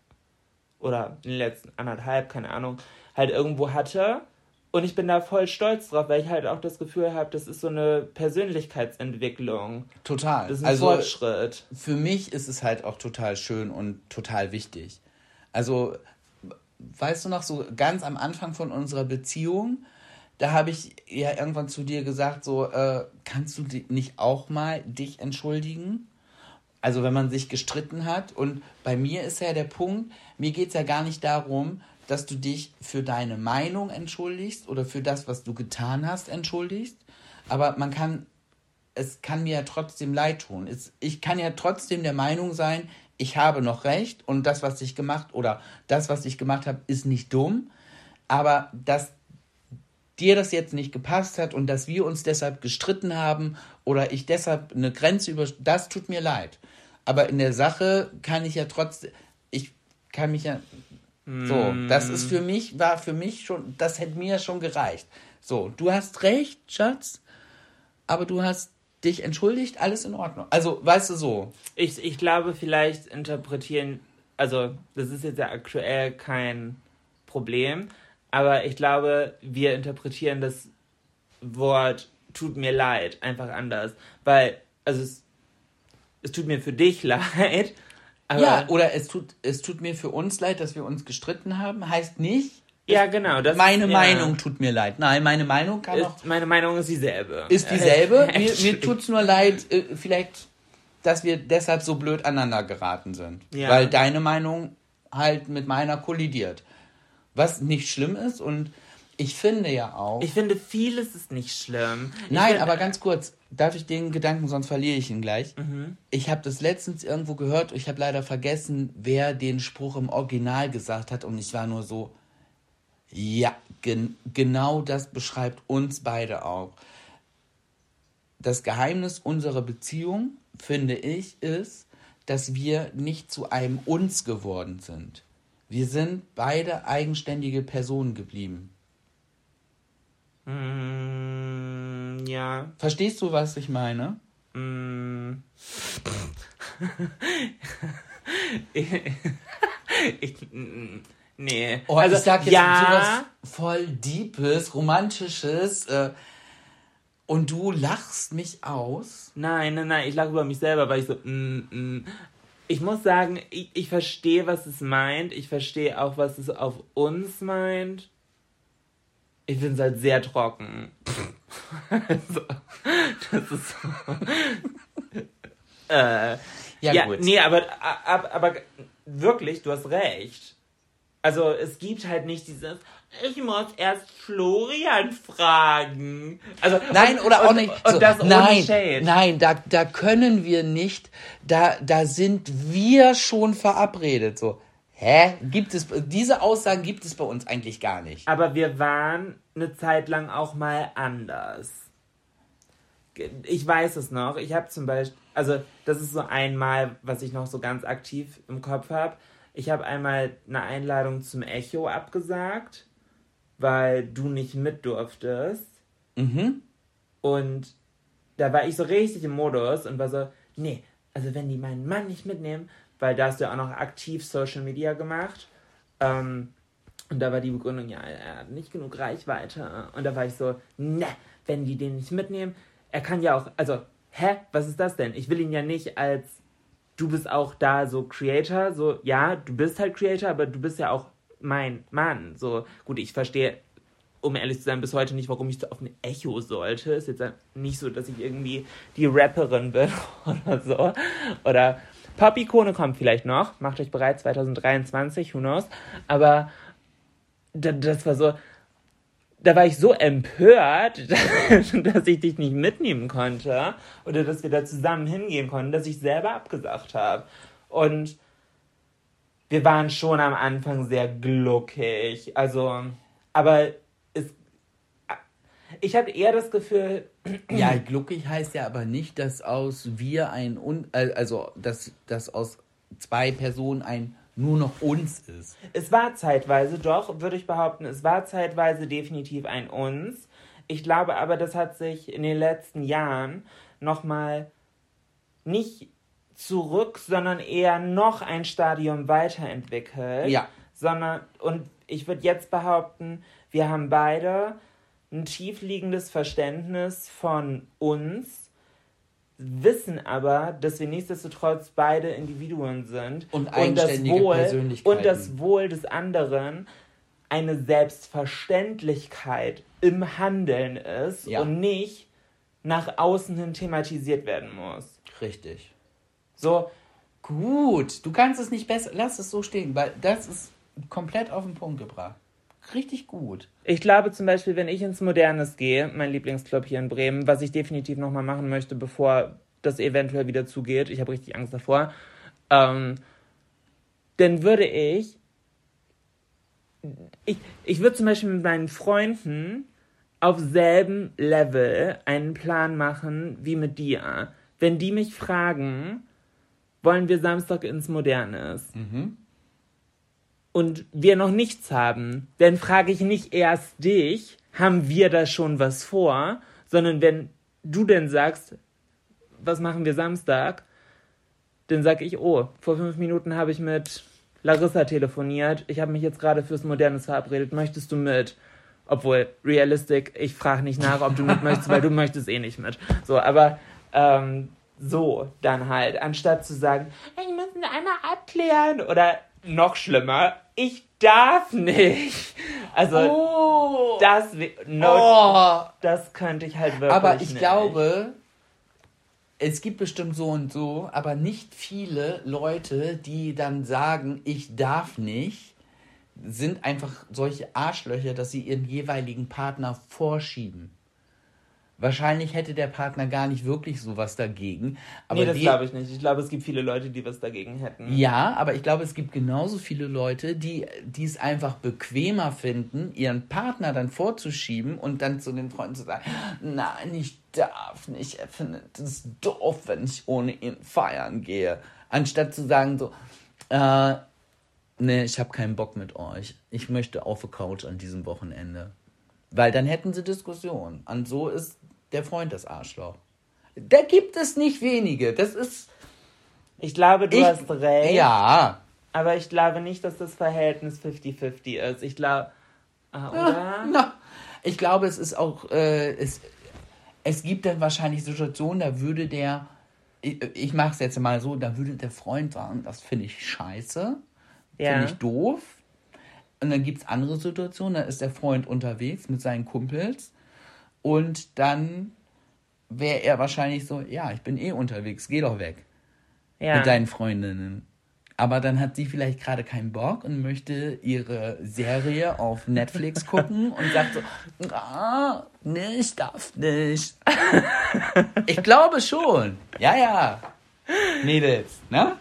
oder in den letzten anderthalb, keine Ahnung, halt irgendwo hatte. Und ich bin da voll stolz drauf, weil ich halt auch das Gefühl habe, das ist so eine Persönlichkeitsentwicklung. total. Das ist ein also Fortschritt. für mich ist es halt auch total schön und total wichtig. Also, weißt du noch, so ganz am Anfang von unserer Beziehung, da habe ich ja irgendwann zu dir gesagt, so, äh, kannst du nicht auch mal dich entschuldigen? Also wenn man sich gestritten hat. Und bei mir ist ja der Punkt, mir geht es ja gar nicht darum, dass du dich für deine Meinung entschuldigst oder für das, was du getan hast, entschuldigst. Aber man kann es kann mir ja trotzdem leid tun. Es, ich kann ja trotzdem der Meinung sein, ich habe noch recht und das, was ich gemacht oder das, was ich gemacht habe, ist nicht dumm. Aber dass dir das jetzt nicht gepasst hat und dass wir uns deshalb gestritten haben oder ich deshalb eine Grenze über, das tut mir leid. Aber in der Sache kann ich ja trotzdem, ich kann mich ja, so, das ist für mich, war für mich schon, das hätte mir schon gereicht. So, du hast recht, Schatz, aber du hast dich entschuldigt, alles in Ordnung. Also, weißt du so, Ich, ich glaube, vielleicht interpretieren, also das ist jetzt ja aktuell kein Problem, aber ich glaube, wir interpretieren das Wort tut mir leid einfach anders. Weil, also es, es tut mir für dich leid, aber. ja, oder es tut, es tut mir für uns leid, dass wir uns gestritten haben, heißt nicht, ja, genau. Das meine ja, Meinung tut mir leid. Nein, meine Meinung kann auch, Ist, meine Meinung ist dieselbe. ist dieselbe. Mir mir tut's nur leid, äh, vielleicht, dass wir deshalb so blöd aneinander geraten sind. Ja. Weil deine Meinung halt mit meiner kollidiert. Was nicht schlimm ist und Ich finde ja auch. Ich finde, vieles ist nicht schlimm. Ich Nein, find- aber ganz kurz, darf ich den Gedanken, sonst verliere ich ihn gleich. Mhm. Ich habe das letztens irgendwo gehört, ich habe leider vergessen, wer den Spruch im Original gesagt hat und ich war nur so, ja, gen genau das beschreibt uns beide auch. Das Geheimnis unserer Beziehung, finde ich, ist, dass wir nicht zu einem uns geworden sind. Wir sind beide eigenständige Personen geblieben. Mm, ja. Verstehst du, was ich meine? Mm. ich, mm, nee. Oh, also, ich sag jetzt ja, sowas voll Deepes, Romantisches äh, und du lachst mich aus. Nein, nein, nein, ich lache über mich selber, weil ich so, mm, mm. Ich muss sagen, ich, ich verstehe, was es meint. Ich verstehe auch, was es auf uns meint. Ich finde es halt sehr trocken. also, das ist so. äh, Ja, ja, gut. nee, aber, aber, aber wirklich, du hast recht. Also, es gibt halt nicht dieses, ich muss erst Florian fragen. Also, Nein, und, oder auch und, nicht. Und so, das ohne nein, Shade. nein, da, da können wir nicht. Da, da sind wir schon verabredet. So, hä? Gibt es diese Aussagen gibt es bei uns eigentlich gar nicht. Aber wir waren eine Zeit lang auch mal anders. Ich weiß es noch. Ich habe zum Beispiel, also das ist so einmal, was ich noch so ganz aktiv im Kopf habe. Ich habe einmal eine Einladung zum Echo abgesagt, weil du nicht mit durftest. Mhm. Und da war ich so richtig im Modus und war so, nee, also wenn die meinen Mann nicht mitnehmen, weil da hast du ja auch noch aktiv Social Media gemacht. Ähm, und da war die Begründung, ja, er hat nicht genug Reichweite. Und da war ich so, ne, wenn die den nicht mitnehmen, er kann ja auch, also, hä, was ist das denn? Ich will ihn ja nicht als, du bist auch da so Creator, so, ja, du bist halt Creator, aber du bist ja auch mein Mann. So, gut, ich verstehe um ehrlich zu sein, bis heute nicht, warum ich so auf ein Echo sollte. Ist jetzt nicht so, dass ich irgendwie die Rapperin bin oder so. Oder Pop-Ikone kommt vielleicht noch. Macht euch bereit, 2023, who knows. Aber da- das war so, da war ich so empört, dass ich dich nicht mitnehmen konnte oder dass wir da zusammen hingehen konnten, dass ich selber abgesagt habe. Und wir waren schon am Anfang sehr gluckig. Also, aber ich hatte eher das Gefühl, Ja, gluckig heißt ja aber nicht, dass aus wir ein Un äh, also dass, dass aus zwei Personen ein nur noch uns ist. es war zeitweise, doch, würde ich behaupten, es war zeitweise definitiv ein Uns. Ich glaube aber, das hat sich in den letzten Jahren nochmal nicht zurück, sondern eher noch ein Stadium weiterentwickelt. Ja. Sondern, und ich würde jetzt behaupten, wir haben beide ein tiefliegendes Verständnis von uns, wissen aber, dass wir nichtsdestotrotz beide Individuen sind Und das eigenständige Wohl Persönlichkeiten. und das Wohl des anderen eine Selbstverständlichkeit im Handeln ist Ja. und nicht nach außen hin thematisiert werden muss. Richtig. So, Gut, du kannst es nicht besser. Lass es so stehen, weil das ist komplett auf den Punkt gebracht. Richtig gut. Ich glaube zum Beispiel, wenn ich ins Modernes gehe, mein Lieblingsclub hier in Bremen, was ich definitiv nochmal machen möchte, bevor das eventuell wieder zugeht, ich habe richtig Angst davor, ähm, dann würde ich, ich, ich würde zum Beispiel mit meinen Freunden auf selben Level einen Plan machen wie mit dir. Wenn die mich fragen, wollen wir Samstag ins Modernes? Und wir noch nichts haben, dann frage ich nicht erst dich, haben wir da schon was vor, sondern wenn du denn sagst, was machen wir Samstag, dann sag ich, oh, vor fünf Minuten habe ich mit Larissa telefoniert, ich habe mich jetzt gerade fürs Modernes verabredet, möchtest du mit? Obwohl, realistic, ich frage nicht nach, ob du mit möchtest, weil du möchtest eh nicht mit. So, aber ähm, so dann halt, anstatt zu sagen, ich muss ihn einmal abklären oder noch schlimmer, ich darf nicht. Also Oh. das, no, oh. das könnte ich halt wirklich Aber ich nicht. glaube, es gibt bestimmt so und so, aber nicht viele Leute, die dann sagen, ich darf nicht, sind einfach solche Arschlöcher, dass sie ihren jeweiligen Partner vorschieben. Wahrscheinlich hätte der Partner gar nicht wirklich sowas dagegen. Aber nee, das glaube ich nicht. Ich glaube, es gibt viele Leute, die was dagegen hätten. Ja, aber ich glaube, es gibt genauso viele Leute, die, die es einfach bequemer finden, ihren Partner dann vorzuschieben und dann zu den Freunden zu sagen, nein, ich darf nicht, er findet es doof, wenn ich ohne ihn feiern gehe. Anstatt zu sagen so, äh, nee, ich habe keinen Bock mit euch. Ich möchte auf der Couch an diesem Wochenende. Weil dann hätten sie Diskussionen. Und so ist der Freund das Arschloch. Da gibt es nicht wenige. Das ist... Ich glaube, du Ich- hast recht. Ja, Aber ich glaube nicht, dass das Verhältnis 50-50 ist. Ich glaube. Ah, oder? Na, ich glaube, es ist auch, äh, es, es gibt dann wahrscheinlich Situationen, da würde der, ich, ich mache es jetzt mal so, da würde der Freund sagen, das finde ich scheiße, Ja. finde ich doof. Und dann gibt es andere Situationen, da ist der Freund unterwegs mit seinen Kumpels und dann wäre er wahrscheinlich so, ja, ich bin eh unterwegs, geh doch weg ja. mit deinen Freundinnen. Aber dann hat sie vielleicht gerade keinen Bock und möchte ihre Serie auf Netflix gucken und sagt so, ah, nee, ich darf nicht. Ich glaube schon. Ja, ja. Mädels, ne?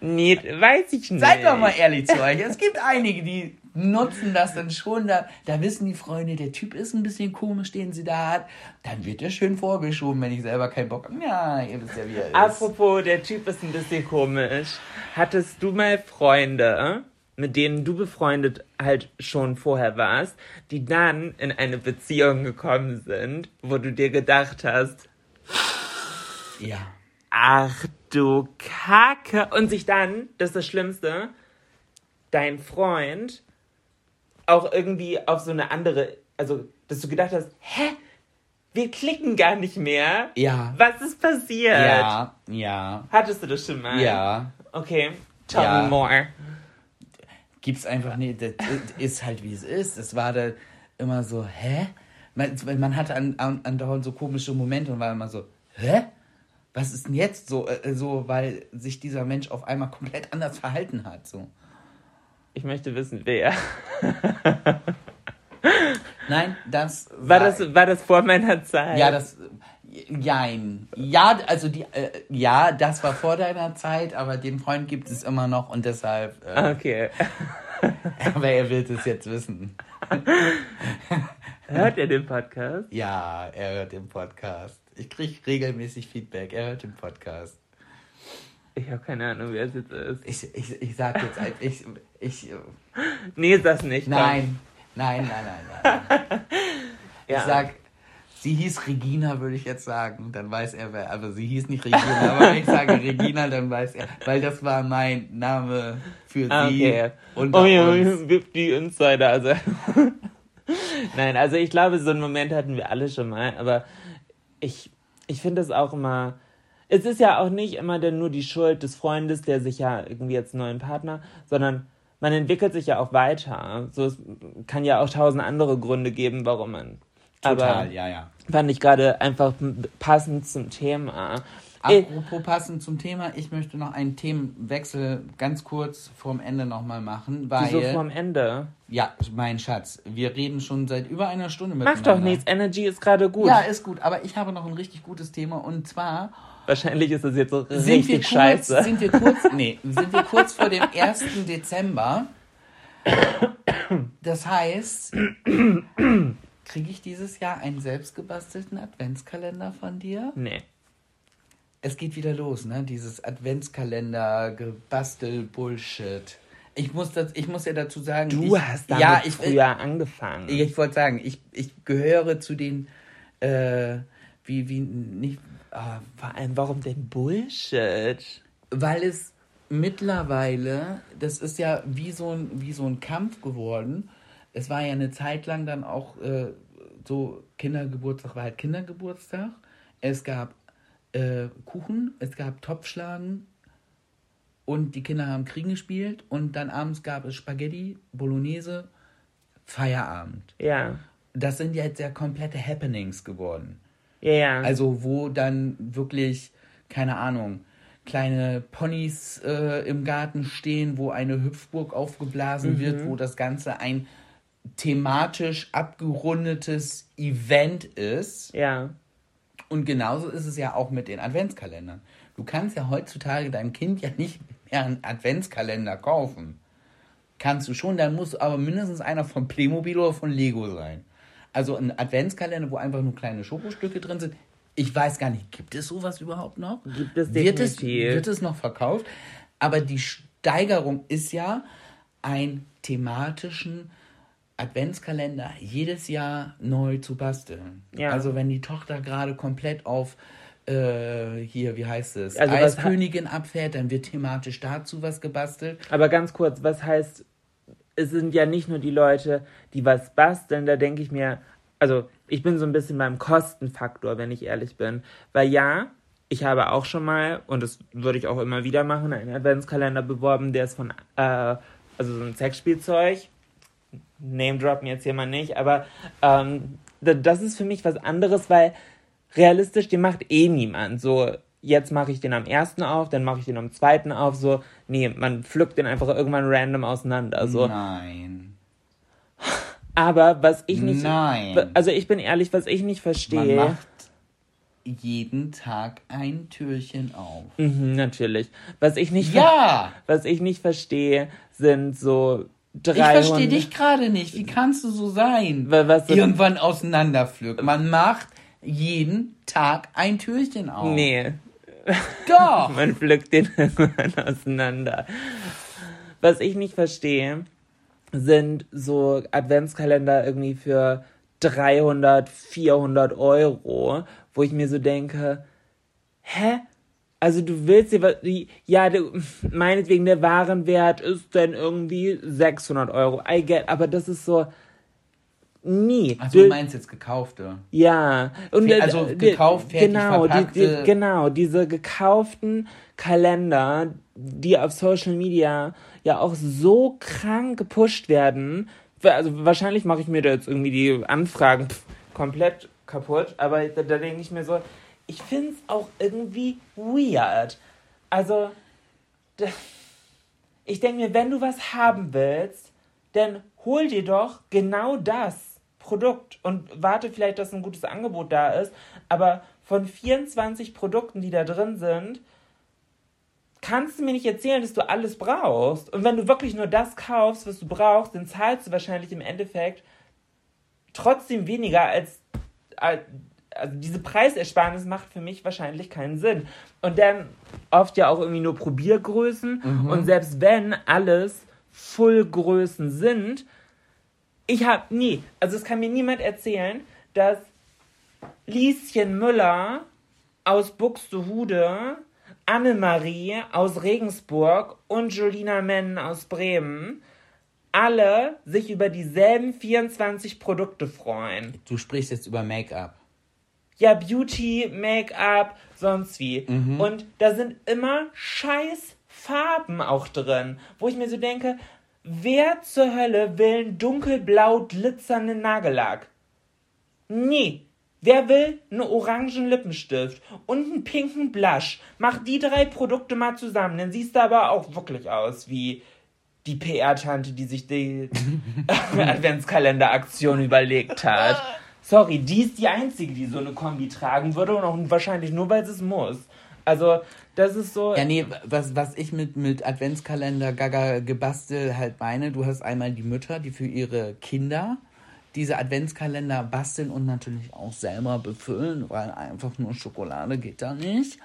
Nee, weiß ich nicht. Seid doch mal ehrlich zu euch. Es gibt einige, die nutzen das dann schon. Da, da wissen die Freunde, der Typ ist ein bisschen komisch, den sie da hat. Dann wird der schön vorgeschoben, wenn ich selber keinen Bock habe. Ja, ihr wisst ja, wie er ist. Apropos, der Typ ist ein bisschen komisch. Hattest du mal Freunde, mit denen du befreundet halt schon vorher warst, die dann in eine Beziehung gekommen sind, wo du dir gedacht hast, Ja. ach du Kacke. Und sich dann, das ist das Schlimmste, dein Freund auch irgendwie auf so eine andere, also, dass du gedacht hast, hä? Wir klicken gar nicht mehr. Ja. Was ist passiert? Ja, ja, Hattest du das schon mal? ja. Okay, tell Ja. me more. Gibt's einfach nicht. Das ist halt wie es ist. Es war da immer so, hä? Man, man hatte an, an, andauernd so komische Momente und war immer so, hä? Was ist denn jetzt so, äh, so, weil sich dieser Mensch auf einmal komplett anders verhalten hat, so. Ich möchte wissen, wer. Nein, das War das, war das vor meiner Zeit? Ja, das. Jein. Ja, also die. Äh, ja, das war vor deiner Zeit, aber den Freund gibt es immer noch und deshalb. Äh, Okay. aber er wird es jetzt wissen. Hört ihr den Podcast? Ja, er hört den Podcast. Ich kriege regelmäßig Feedback. Er hört den Podcast. Ich habe keine Ahnung, wer es jetzt ist. Ich, ich, ich sag jetzt ein- ich, ich. Nee, ist das nicht. Nein. Nein, nein, nein, nein. Ja. Ich sag, sie hieß Regina, würde ich jetzt sagen. Dann weiß er, wer. Aber sie hieß nicht Regina. aber wenn ich sage Regina, dann weiß er. Weil das war mein Name für Ah, sie. Okay. Unter oh ja, uns. die Insider. Also. Nein, also ich glaube, so einen Moment hatten wir alle schon mal, aber ich, ich finde es auch immer. Es ist ja auch nicht immer denn nur die Schuld des Freundes, der sich ja irgendwie jetzt einen neuen Partner, sondern man entwickelt sich ja auch weiter. So, es kann ja auch tausend andere Gründe geben, warum man. Total, aber ja, ja. fand ich gerade einfach passend zum Thema. Äh, Apropos passend zum Thema, ich möchte noch einen Themenwechsel ganz kurz vorm Ende nochmal machen, weil. Wieso vorm Ende? ja, mein Schatz, wir reden schon seit über einer Stunde Mach miteinander. doch nichts, Energy ist gerade gut. Ja, ist gut, aber ich habe noch ein richtig gutes Thema und zwar Wahrscheinlich ist das jetzt so sind richtig kurz, scheiße. sind wir kurz, nee, sind wir kurz vor dem 1. Dezember. Das heißt, kriege ich dieses Jahr einen selbstgebastelten Adventskalender von dir? nee. Es geht wieder los, ne? Dieses Adventskalender, gebastel Bullshit. Ich muss, das, ich muss ja dazu sagen, Du ich, hast damit ja, ich, früher angefangen. Ich, ich wollte sagen, ich, ich gehöre zu den, äh, wie, wie, nicht, ah, Vor allem, warum denn Bullshit? weil es mittlerweile, das ist ja wie so ein, wie so ein Kampf geworden. Es war ja eine Zeit lang dann auch äh, so, Kindergeburtstag war halt Kindergeburtstag. Es gab äh, Kuchen, es gab Topfschlagen und die Kinder haben Kriegen gespielt und dann abends gab es Spaghetti, Bolognese, Feierabend. Ja. Das sind ja jetzt ja komplette Happenings geworden. Ja, ja. Also wo dann wirklich, keine Ahnung, kleine Ponys äh, im Garten stehen, wo eine Hüpfburg aufgeblasen wird, wo das Ganze ein thematisch abgerundetes Event ist. Ja. Und genauso ist es ja auch mit den Adventskalendern. Du kannst ja heutzutage deinem Kind ja nicht mehr einen Adventskalender kaufen. Kannst du schon, dann muss aber mindestens einer von Playmobil oder von Lego sein. Also ein Adventskalender, wo einfach nur kleine Schokostücke drin sind. Ich weiß gar nicht, gibt es sowas überhaupt noch? Gibt es wird es, wird es noch verkauft? Aber die Steigerung ist ja, einen thematischen Adventskalender jedes Jahr neu zu basteln. Ja. Also wenn die Tochter gerade komplett auf äh, hier, wie heißt es, Also Eiskönigin abfährt, dann wird thematisch dazu was gebastelt. Aber ganz kurz, was heißt, es sind ja nicht nur die Leute, die was basteln, da denke ich mir, also ich bin so ein bisschen beim Kostenfaktor, wenn ich ehrlich bin. Weil ja, ich habe auch schon mal, und das würde ich auch immer wieder machen, einen Adventskalender beworben, der ist von, äh, also so ein Sexspielzeug. Name droppen jetzt hier mal nicht, aber ähm, da- das ist für mich was anderes, weil realistisch, den macht eh niemand. So, jetzt mache ich den am ersten auf, dann mache ich den am zweiten auf. So, nee, man pflückt den einfach irgendwann random auseinander. So. Nein. Aber was ich nicht. Nein. Also ich bin ehrlich, was ich nicht Man verstehe. macht jeden Tag ein Türchen auf. Mhm, natürlich. Was ich nicht. Ja! Was ich nicht verstehe, sind so Ich 300. verstehe dich gerade nicht. Wie kannst du so sein? Wa- was Irgendwann auseinanderpflücken. Man macht jeden Tag ein Türchen auf. Nee, Doch! man pflückt den irgendwann auseinander. Was ich nicht verstehe, sind so Adventskalender irgendwie für 300, 400 Euro, wo ich mir so denke, hä? Also du willst dir was, ja, du, meinetwegen der Warenwert ist dann irgendwie 600 Euro. I get, aber das ist so, nie. Also du meinst jetzt gekaufte. Ja, und also die- gekauft, fertig genau, die, die, verpackte- genau, diese gekauften Kalender, die auf Social Media ja auch so krank gepusht werden. Also wahrscheinlich mache ich mir da jetzt irgendwie die Anfragen komplett kaputt, aber da, da denke ich mir so, ich finde es auch irgendwie weird. Also, ich denke mir, wenn du was haben willst, dann hol dir doch genau das Produkt und warte vielleicht, dass ein gutes Angebot da ist. Aber von 24 Produkten, die da drin sind, kannst du mir nicht erzählen, dass du alles brauchst. Und wenn du wirklich nur das kaufst, was du brauchst, dann zahlst du wahrscheinlich im Endeffekt trotzdem weniger als, als also diese Preisersparnis macht für mich wahrscheinlich keinen Sinn. Und dann oft ja auch irgendwie nur Probiergrößen. Und selbst wenn alles Fullgrößen sind, ich habe nie, also es kann mir niemand erzählen, dass Lieschen Müller aus Buxtehude, Annemarie aus Regensburg und Jolina Menn aus Bremen alle sich über dieselben 24 Produkte freuen. Du sprichst jetzt über Make-up. Ja, Beauty, Make-up, sonst wie. Und da sind immer scheiß Farben auch drin, wo ich mir so denke, wer zur Hölle will einen dunkelblau glitzernden Nagellack? Nee. Wer will einen orangen Lippenstift und einen pinken Blush? Mach die drei Produkte mal zusammen, dann siehst du aber auch wirklich aus wie die PR-Tante, die sich die Adventskalender-Aktion überlegt hat. Sorry, die ist die Einzige, die so eine Kombi tragen würde und auch wahrscheinlich nur, weil sie es muss. Also, das ist so... Ja, nee, was, was ich mit, mit Adventskalender Gaga gebastelt halt meine, du hast einmal die Mütter, die für ihre Kinder diese Adventskalender basteln und natürlich auch selber befüllen, weil einfach nur Schokolade geht da nicht.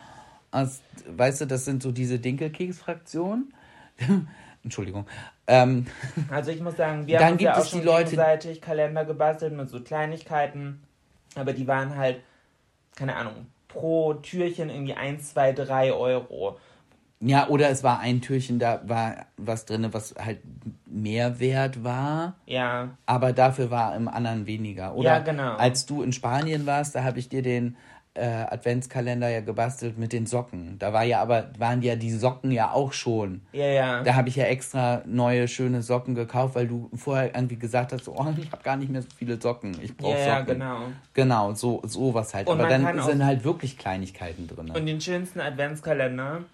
Also, weißt du, das sind so diese Dinkelkeks-Fraktionen. Entschuldigung. Ähm, Also ich muss sagen, wir haben ja auch schon Leute- gegenseitig Kalender gebastelt mit so Kleinigkeiten. Aber die waren halt, keine Ahnung, pro Türchen irgendwie 1, 2, 3 Euro. ja, oder es war ein Türchen, da war was drin, was halt mehr wert war. Ja, aber dafür war im anderen weniger. Oder Ja, genau. als du in Spanien warst, da habe ich dir den äh, Adventskalender ja gebastelt mit den Socken. Da war ja aber, waren ja die Socken ja auch schon. ja, ja. Da habe ich ja extra neue, schöne Socken gekauft, weil du vorher irgendwie gesagt hast, so, oh, ich habe gar nicht mehr so viele Socken. Ich brauche Ja, ja, Socken. genau. Genau, so sowas halt. Und aber dann sind halt wirklich Kleinigkeiten drin. Und den schönsten Adventskalender,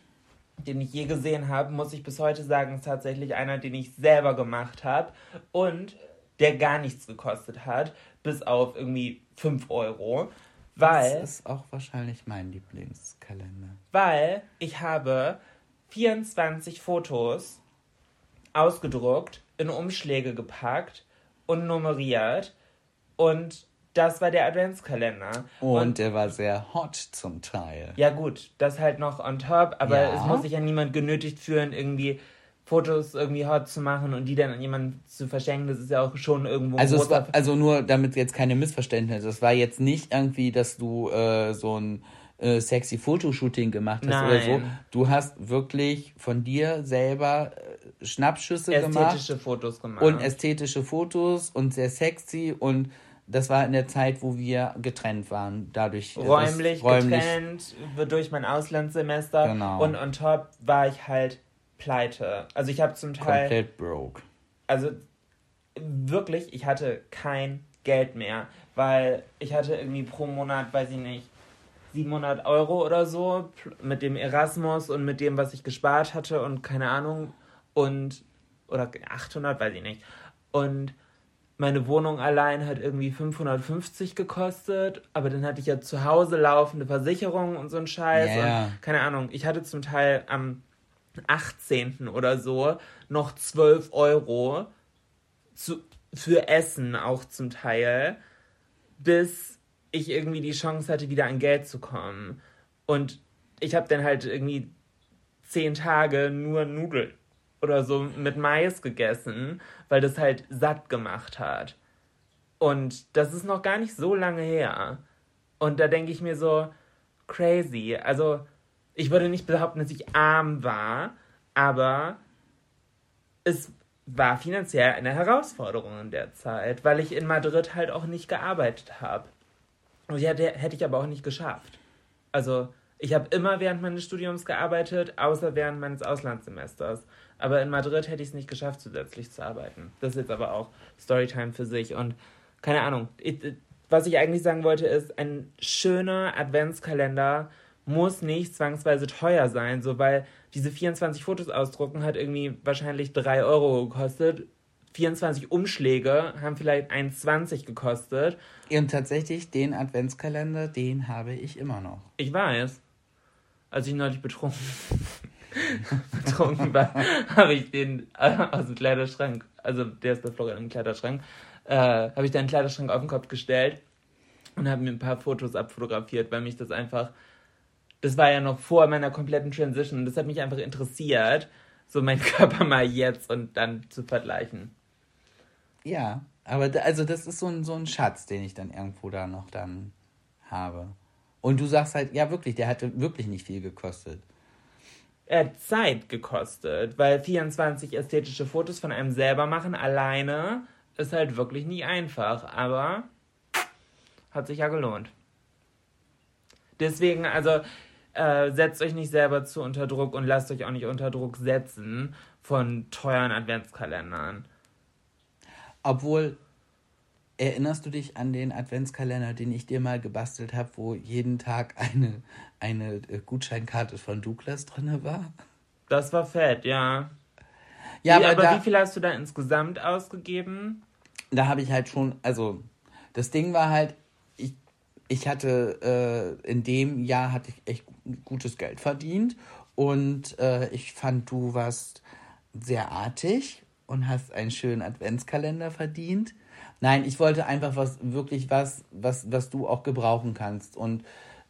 den ich je gesehen habe, muss ich bis heute sagen, ist tatsächlich einer, den ich selber gemacht habe und der gar nichts gekostet hat, bis auf irgendwie 5 Euro. Weil, das ist auch wahrscheinlich mein Lieblingskalender. weil ich habe 24 Fotos ausgedruckt, in Umschläge gepackt und nummeriert und das war der Adventskalender. Und, der war sehr hot zum Teil. Ja, gut, das halt noch on top, aber Ja. es muss sich ja niemand genötigt fühlen, irgendwie Fotos irgendwie hot zu machen und die dann an jemanden zu verschenken. Das ist ja auch schon irgendwo ein Also, großer war, also nur, damit jetzt keine Missverständnisse, es war jetzt nicht irgendwie, dass du äh, so ein äh, sexy Fotoshooting gemacht hast oder so. Nein. Du hast wirklich von dir selber äh, Schnappschüsse gemacht ästhetische Fotos gemacht. und ästhetische Fotos und sehr sexy und das war in der Zeit, wo wir getrennt waren. Dadurch äh, räumlich, das, räumlich getrennt durch mein Auslandssemester Genau. und on top war ich halt pleite. Also ich habe zum Teil komplett broke. also wirklich, ich hatte kein Geld mehr, weil ich hatte irgendwie pro Monat, weiß ich nicht, 700 Euro oder so mit dem Erasmus und mit dem, was ich gespart hatte und keine Ahnung und oder 800, weiß ich nicht. Und meine Wohnung allein hat irgendwie 550 gekostet, aber dann hatte ich ja zu Hause laufende Versicherungen und so ein Scheiß. Ja. Und keine Ahnung, ich hatte zum Teil am 18. oder so noch 12 Euro zu, für Essen auch zum Teil, bis ich irgendwie die Chance hatte, wieder an Geld zu kommen. Und ich habe dann halt irgendwie zehn Tage nur Nudeln oder so mit Mais gegessen, weil das halt satt gemacht hat. Und das ist noch gar nicht so lange her. Und da denke ich mir so, crazy. Also, ich würde nicht behaupten, dass ich arm war, aber es war finanziell eine Herausforderung in der Zeit, weil ich in Madrid halt auch nicht gearbeitet habe. Und die hätte, hätte ich aber auch nicht geschafft. Also, ich habe immer während meines Studiums gearbeitet, außer während meines Auslandssemesters. Aber in Madrid hätte ich es nicht geschafft, zusätzlich zu arbeiten. Das ist jetzt aber auch Storytime für sich. Und keine Ahnung. Ich, was ich eigentlich sagen wollte, ist, ein schöner Adventskalender muss nicht zwangsweise teuer sein, so weil diese 24 Fotos ausdrucken hat irgendwie wahrscheinlich 3 Euro gekostet. 24 Umschläge haben vielleicht 1,20 gekostet. Und tatsächlich, den Adventskalender, den habe ich immer noch. Ich weiß. Als ich neulich betrunken, betrunken war, habe ich den äh, aus dem Kleiderschrank, also der ist bei Florian im Kleiderschrank, äh, habe ich den Kleiderschrank auf den Kopf gestellt und habe mir ein paar Fotos abfotografiert, weil mich das einfach, das war ja noch vor meiner kompletten Transition und das hat mich einfach interessiert, so meinen Körper mal jetzt und dann zu vergleichen. Ja, aber da, also das ist so ein, so ein Schatz, den ich dann irgendwo da noch dann habe. Und du sagst halt, ja wirklich, der hatte wirklich nicht viel gekostet. Er hat Zeit gekostet, weil 24 ästhetische Fotos von einem selber machen alleine ist halt wirklich nie einfach, aber hat sich ja gelohnt. Deswegen, also äh, setzt euch nicht selber zu unter Druck und lasst euch auch nicht unter Druck setzen von teuren Adventskalendern. Obwohl, erinnerst du dich an den Adventskalender, den ich dir mal gebastelt habe, wo jeden Tag eine, eine äh, Gutscheinkarte von Douglas drin war? Das war fett, ja. Ja, wie, aber, aber da, wie viel hast du da insgesamt ausgegeben? da habe ich halt schon, also das Ding war halt, ich hatte, äh, in dem Jahr hatte ich echt gutes Geld verdient und äh, ich fand, du warst sehr artig und hast einen schönen Adventskalender verdient. Nein, ich wollte einfach was, wirklich was, was, was du auch gebrauchen kannst und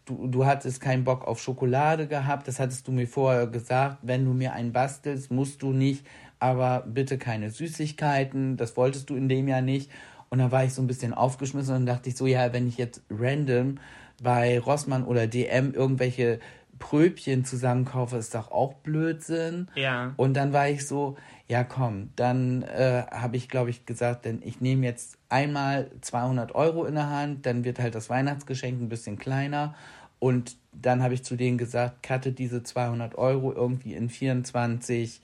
Du, du hattest keinen Bock auf Schokolade gehabt, das hattest du mir vorher gesagt. Wenn du mir einen bastelst, musst du nicht, aber bitte keine Süßigkeiten. Das wolltest du in dem Jahr nicht. Und da war ich so ein bisschen aufgeschmissen und dachte ich so, ja, wenn ich jetzt random bei Rossmann oder DM irgendwelche Pröbchen zusammenkaufe, ist doch auch Blödsinn. Ja. Und dann war ich so, ja komm, dann äh, habe ich, glaube ich, gesagt, denn ich nehme jetzt einmal 200 Euro in der Hand, dann wird halt das Weihnachtsgeschenk ein bisschen kleiner. Und dann habe ich zu denen gesagt, cutte diese 200 Euro irgendwie in 24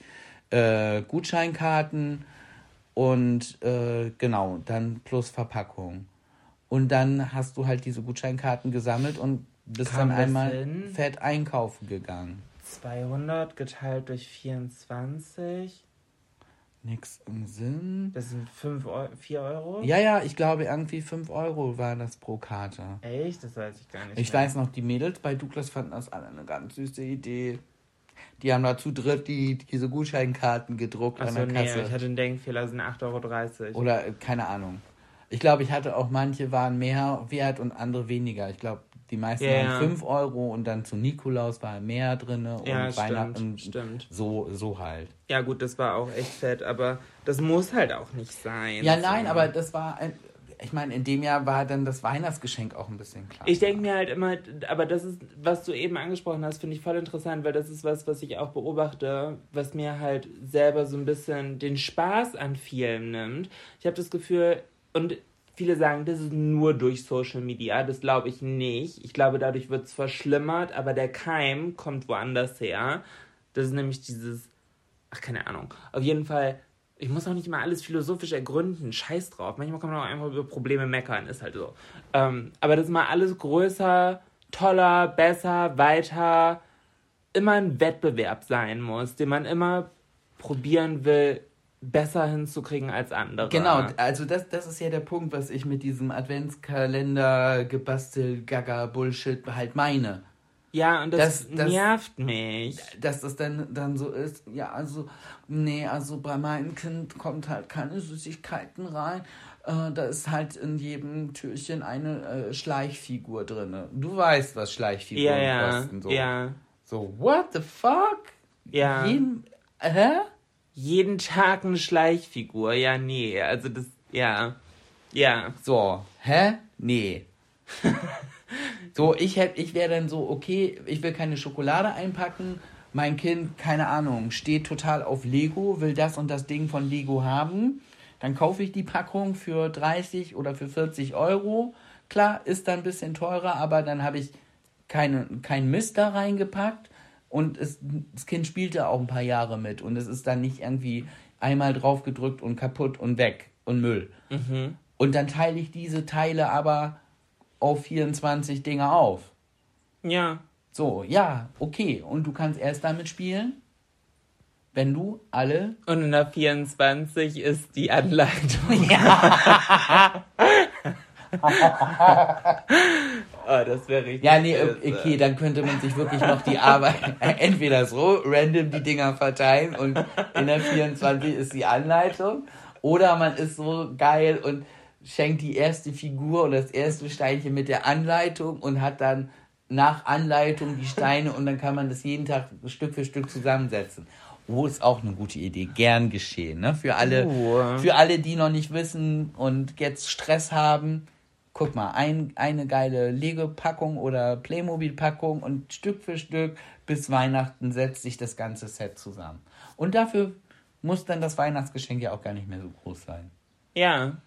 äh, Gutscheinkarten und äh, genau, dann plus Verpackung. Und dann hast du halt diese Gutscheinkarten gesammelt und bist Kam dann einmal fett einkaufen gegangen. 200 geteilt durch 24. Nix im Sinn. Das sind 5 Euro, 4 Euro? Ja, ja, ich glaube irgendwie 5 Euro waren das pro Karte. Echt? Das weiß ich gar nicht. Ich mehr. weiß noch, die Mädels bei Douglas fanden das alle eine ganz süße Idee. Die haben da zu dritt die, diese Gutscheinkarten gedruckt Achso, an der nee, Kasse. ich hatte einen Denkfehler, das sind 8,30 Euro. Oder äh, keine Ahnung. Ich glaube, ich hatte auch manche waren mehr wert und andere weniger. Ich glaube, die meisten ja. waren 5 Euro und dann zu Nikolaus war mehr drin und Ja, stimmt, Weihnachten stimmt. so so halt. Ja, gut, das war auch echt fett, aber das muss halt auch nicht sein. Ja, nein, So. aber das war ein, ich meine, in dem Jahr war dann das Weihnachtsgeschenk auch ein bisschen klar. Ich denke mir halt immer, aber das ist, was du eben angesprochen hast, finde ich voll interessant, weil das ist was, was ich auch beobachte, was mir halt selber so ein bisschen den Spaß an Filmen nimmt. Ich habe das Gefühl, und viele sagen, das ist nur durch Social Media, das glaube ich nicht. Ich glaube, dadurch wird es verschlimmert, aber der Keim kommt woanders her. Das ist nämlich dieses, ach, keine Ahnung. Auf jeden Fall, ich muss auch nicht immer alles philosophisch ergründen. Scheiß drauf. Manchmal kann man auch einfach über Probleme meckern, ist halt so. Ähm, aber dass mal alles größer, toller, besser, weiter, immer ein Wettbewerb sein muss, den man immer probieren will, besser hinzukriegen als andere. Genau, also das, das ist ja der Punkt, was ich mit diesem Adventskalender gebastel Gaga Bullshit halt meine. Ja, und das, Das- das- nervt mich. Dass das dann, dann so ist, ja, also, nee, also bei meinem Kind kommt halt keine Süßigkeiten rein. Äh, da ist halt in jedem Türchen eine äh, Schleichfigur drin. Du weißt, was Schleichfiguren Ja, ja, kosten. So. ja, so, what the fuck? ja. Jeden, hä? Jeden Tag eine Schleichfigur. Ja, nee, also das, ja, ja. So, hä? Nee. so, ich hätte, ich wäre dann so, okay, ich will keine Schokolade einpacken. Mein Kind, keine Ahnung, steht total auf Lego, will das und das Ding von Lego haben. Dann kaufe ich die Packung für 30 oder für 40 Euro. Klar, ist dann ein bisschen teurer, aber dann habe ich keine, kein Mist da reingepackt. Und es, das Kind spielte auch ein paar Jahre mit. Und es ist dann nicht irgendwie einmal drauf gedrückt und kaputt und weg und Müll. Und dann teile ich diese Teile aber auf 24 Dinge auf. Ja, So, ja, okay. Und du kannst erst damit spielen, wenn du alle. und in der 24 ist die Anleitung. oh, das wäre richtig. Ja, nee, okay, dann könnte man sich wirklich noch die Arbeit entweder so random die Dinger verteilen und in der 24 ist die Anleitung. Oder man ist so geil und schenkt die erste Figur oder das erste Steinchen mit der Anleitung und hat dann nach Anleitung die Steine und dann kann man das jeden Tag Stück für Stück zusammensetzen. Oh, ist auch eine gute Idee. Gern geschehen, ne? Für alle, Oh. für alle, die noch nicht wissen und jetzt Stress haben. Guck mal, ein, eine geile Lego-Packung oder Playmobil-Packung und Stück für Stück bis Weihnachten setzt sich das ganze Set zusammen. Und dafür muss dann das Weihnachtsgeschenk ja auch gar nicht mehr so groß sein. Ja.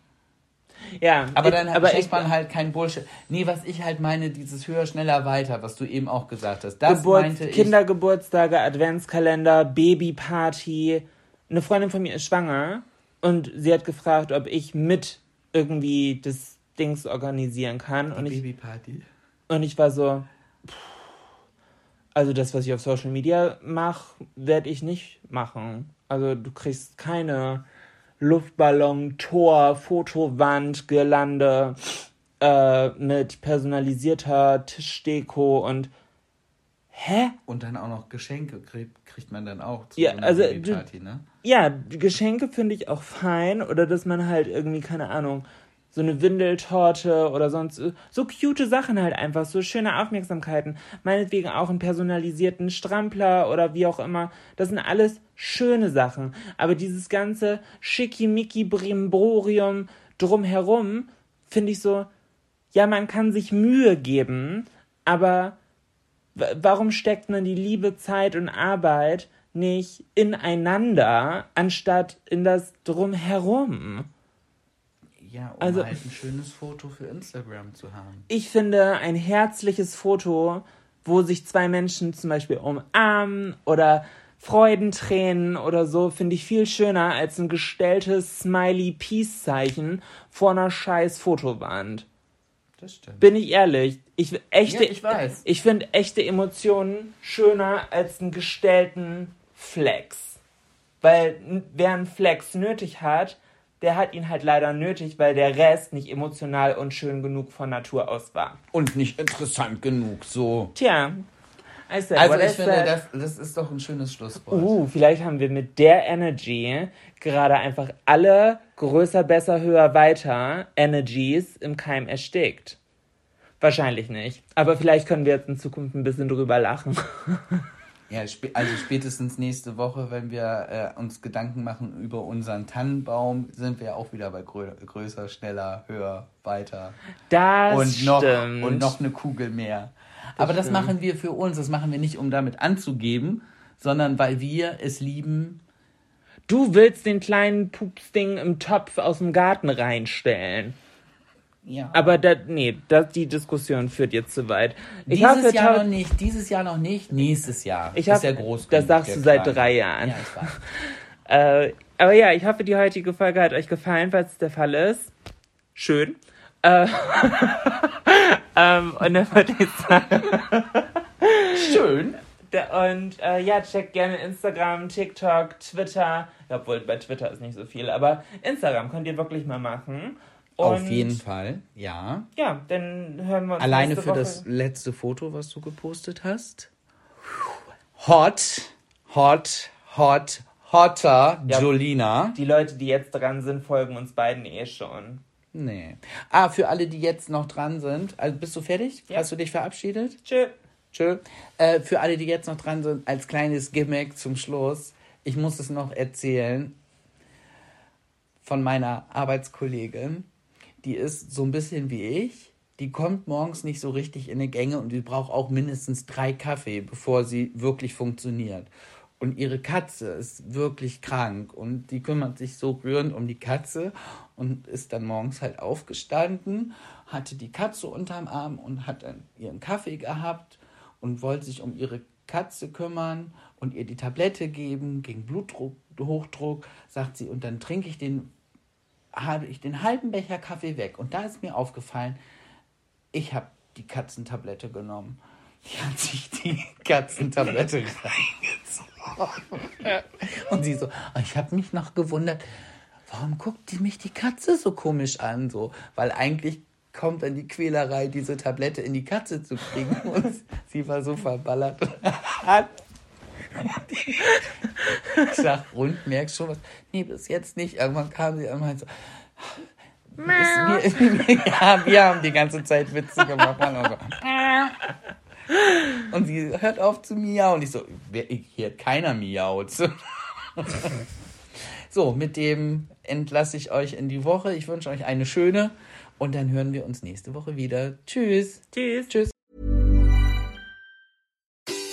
Ja, Aber ich- dann aber ich, man halt kein Bullshit. Nee, was ich halt meine, dieses höher, schneller, weiter, was du eben auch gesagt hast. Das Geburts meinte ich. Kindergeburtstage, Adventskalender, Babyparty. Eine Freundin von mir ist schwanger und sie hat gefragt, ob ich mit irgendwie das Dings organisieren kann. Und ich, Babyparty. und ich war so, pff, also das, was ich auf Social Media mache, werde ich nicht machen. Also du kriegst keine Luftballon, Tor, Fotowand, Girlande äh, mit personalisierter Tischdeko und hä? Und dann auch noch Geschenke kriegt, kriegt man dann auch zu Ja, so einer also, Babyparty, ne? Ja, Geschenke finde ich auch fein oder dass man halt irgendwie, keine Ahnung, so eine Windeltorte oder sonst so cute Sachen halt einfach, so schöne Aufmerksamkeiten. Meinetwegen auch einen personalisierten Strampler oder wie auch immer. Das sind alles schöne Sachen. Aber dieses ganze schickimicki Brimborium drumherum finde ich so, ja, man kann sich Mühe geben, aber warum steckt man die Liebe, Zeit und Arbeit nicht ineinander, anstatt in das Drumherum? Ja, um Also- halt ein schönes Foto für Instagram zu haben. Ich finde ein herzliches Foto, wo sich zwei Menschen zum Beispiel umarmen oder Freudentränen oder so, finde ich viel schöner als ein gestelltes Smiley-Peace-Zeichen vor einer scheiß Fotowand. Das stimmt. Bin ich ehrlich. Ich, echte, Ja, ich weiß. Ich finde echte Emotionen schöner als einen gestellten Flex. Weil wer einen Flex nötig hat, der hat ihn halt leider nötig, weil der Rest nicht emotional und schön genug von Natur aus war. Und nicht interessant genug, so. Tja. I said Also ich finde, das, das ist doch ein schönes Schlusswort. Uh, vielleicht haben wir mit der Energy gerade einfach alle größer, besser, höher, weiter Energies im Keim erstickt. Wahrscheinlich nicht. Aber vielleicht können wir jetzt in Zukunft ein bisschen drüber lachen. Ja, also spätestens nächste Woche, wenn wir äh, uns Gedanken machen über unseren Tannenbaum, sind wir auch wieder bei grö größer, schneller, höher, weiter. Das und noch, stimmt. und noch eine Kugel mehr. Aber das machen wir für uns. Das machen wir nicht, um damit anzugeben, sondern weil wir es lieben. Du willst den kleinen Pupsding im Topf aus dem Garten reinstellen. Ja. Aber da, nee, das, die Diskussion führt jetzt zu weit. Ich dieses Jahr noch nicht, dieses Jahr noch nicht, nächstes Jahr. Ich ist hoffe, ja groß. das sagst du seit drei Jahren. Ja, ich weiß. Äh, aber ja, ich hoffe, die heutige Folge hat euch gefallen, falls es der Fall ist. Schön. Äh, ähm, und dann würde ich sagen, Schön. da- und äh, ja, checkt gerne Instagram, TikTok, Twitter. Obwohl bei Twitter ist nicht so viel, aber Instagram könnt ihr wirklich mal machen. Auf jeden Fall, ja. Ja, dann hören wir uns Alleine für Woche. das letzte Foto, was du gepostet hast. Hot, hot, hot, hotter Ja. Jolina. Die Leute, die jetzt dran sind, folgen uns beiden eh schon. Nee. Ah, für alle, die jetzt noch dran sind. Also bist du fertig? Ja. Hast du dich verabschiedet? Tschö. Tschö. Äh, für alle, die jetzt noch dran sind, als kleines Gimmick zum Schluss. Ich muss es noch erzählen von meiner Arbeitskollegin. Die ist so ein bisschen wie ich. Die kommt morgens nicht so richtig in die Gänge und die braucht auch mindestens drei Kaffee, bevor sie wirklich funktioniert. Und ihre Katze ist wirklich krank und die kümmert sich so rührend um die Katze und ist dann morgens halt aufgestanden, hatte die Katze unterm Arm und hat dann ihren Kaffee gehabt und wollte sich um ihre Katze kümmern und ihr die Tablette geben gegen Blutdruck, Hochdruck, sagt sie, und dann trinke ich den, habe ich den halben Becher Kaffee weg. Und da ist mir aufgefallen, ich habe die Katzentablette genommen. Die hat sich die Katzentablette reingezogen. Und sie so, "Oh, ich habe mich noch gewundert, warum guckt die mich die Katze so komisch an? So, weil eigentlich kommt dann die Quälerei, diese Tablette in die Katze zu kriegen. Und sie war so verballert. Ich sag, rund, merkst schon was? Nee, bis jetzt nicht. Irgendwann kam sie und meinte so, ist mir, ja, wir haben die ganze Zeit Witze gemacht. Und, so. und sie hört auf zu miauen. Und ich so, hier hat keiner miaut. So, mit dem entlasse ich euch in die Woche. Ich wünsche euch eine schöne und dann hören wir uns nächste Woche wieder. Tschüss. Tschüss. Tschüss.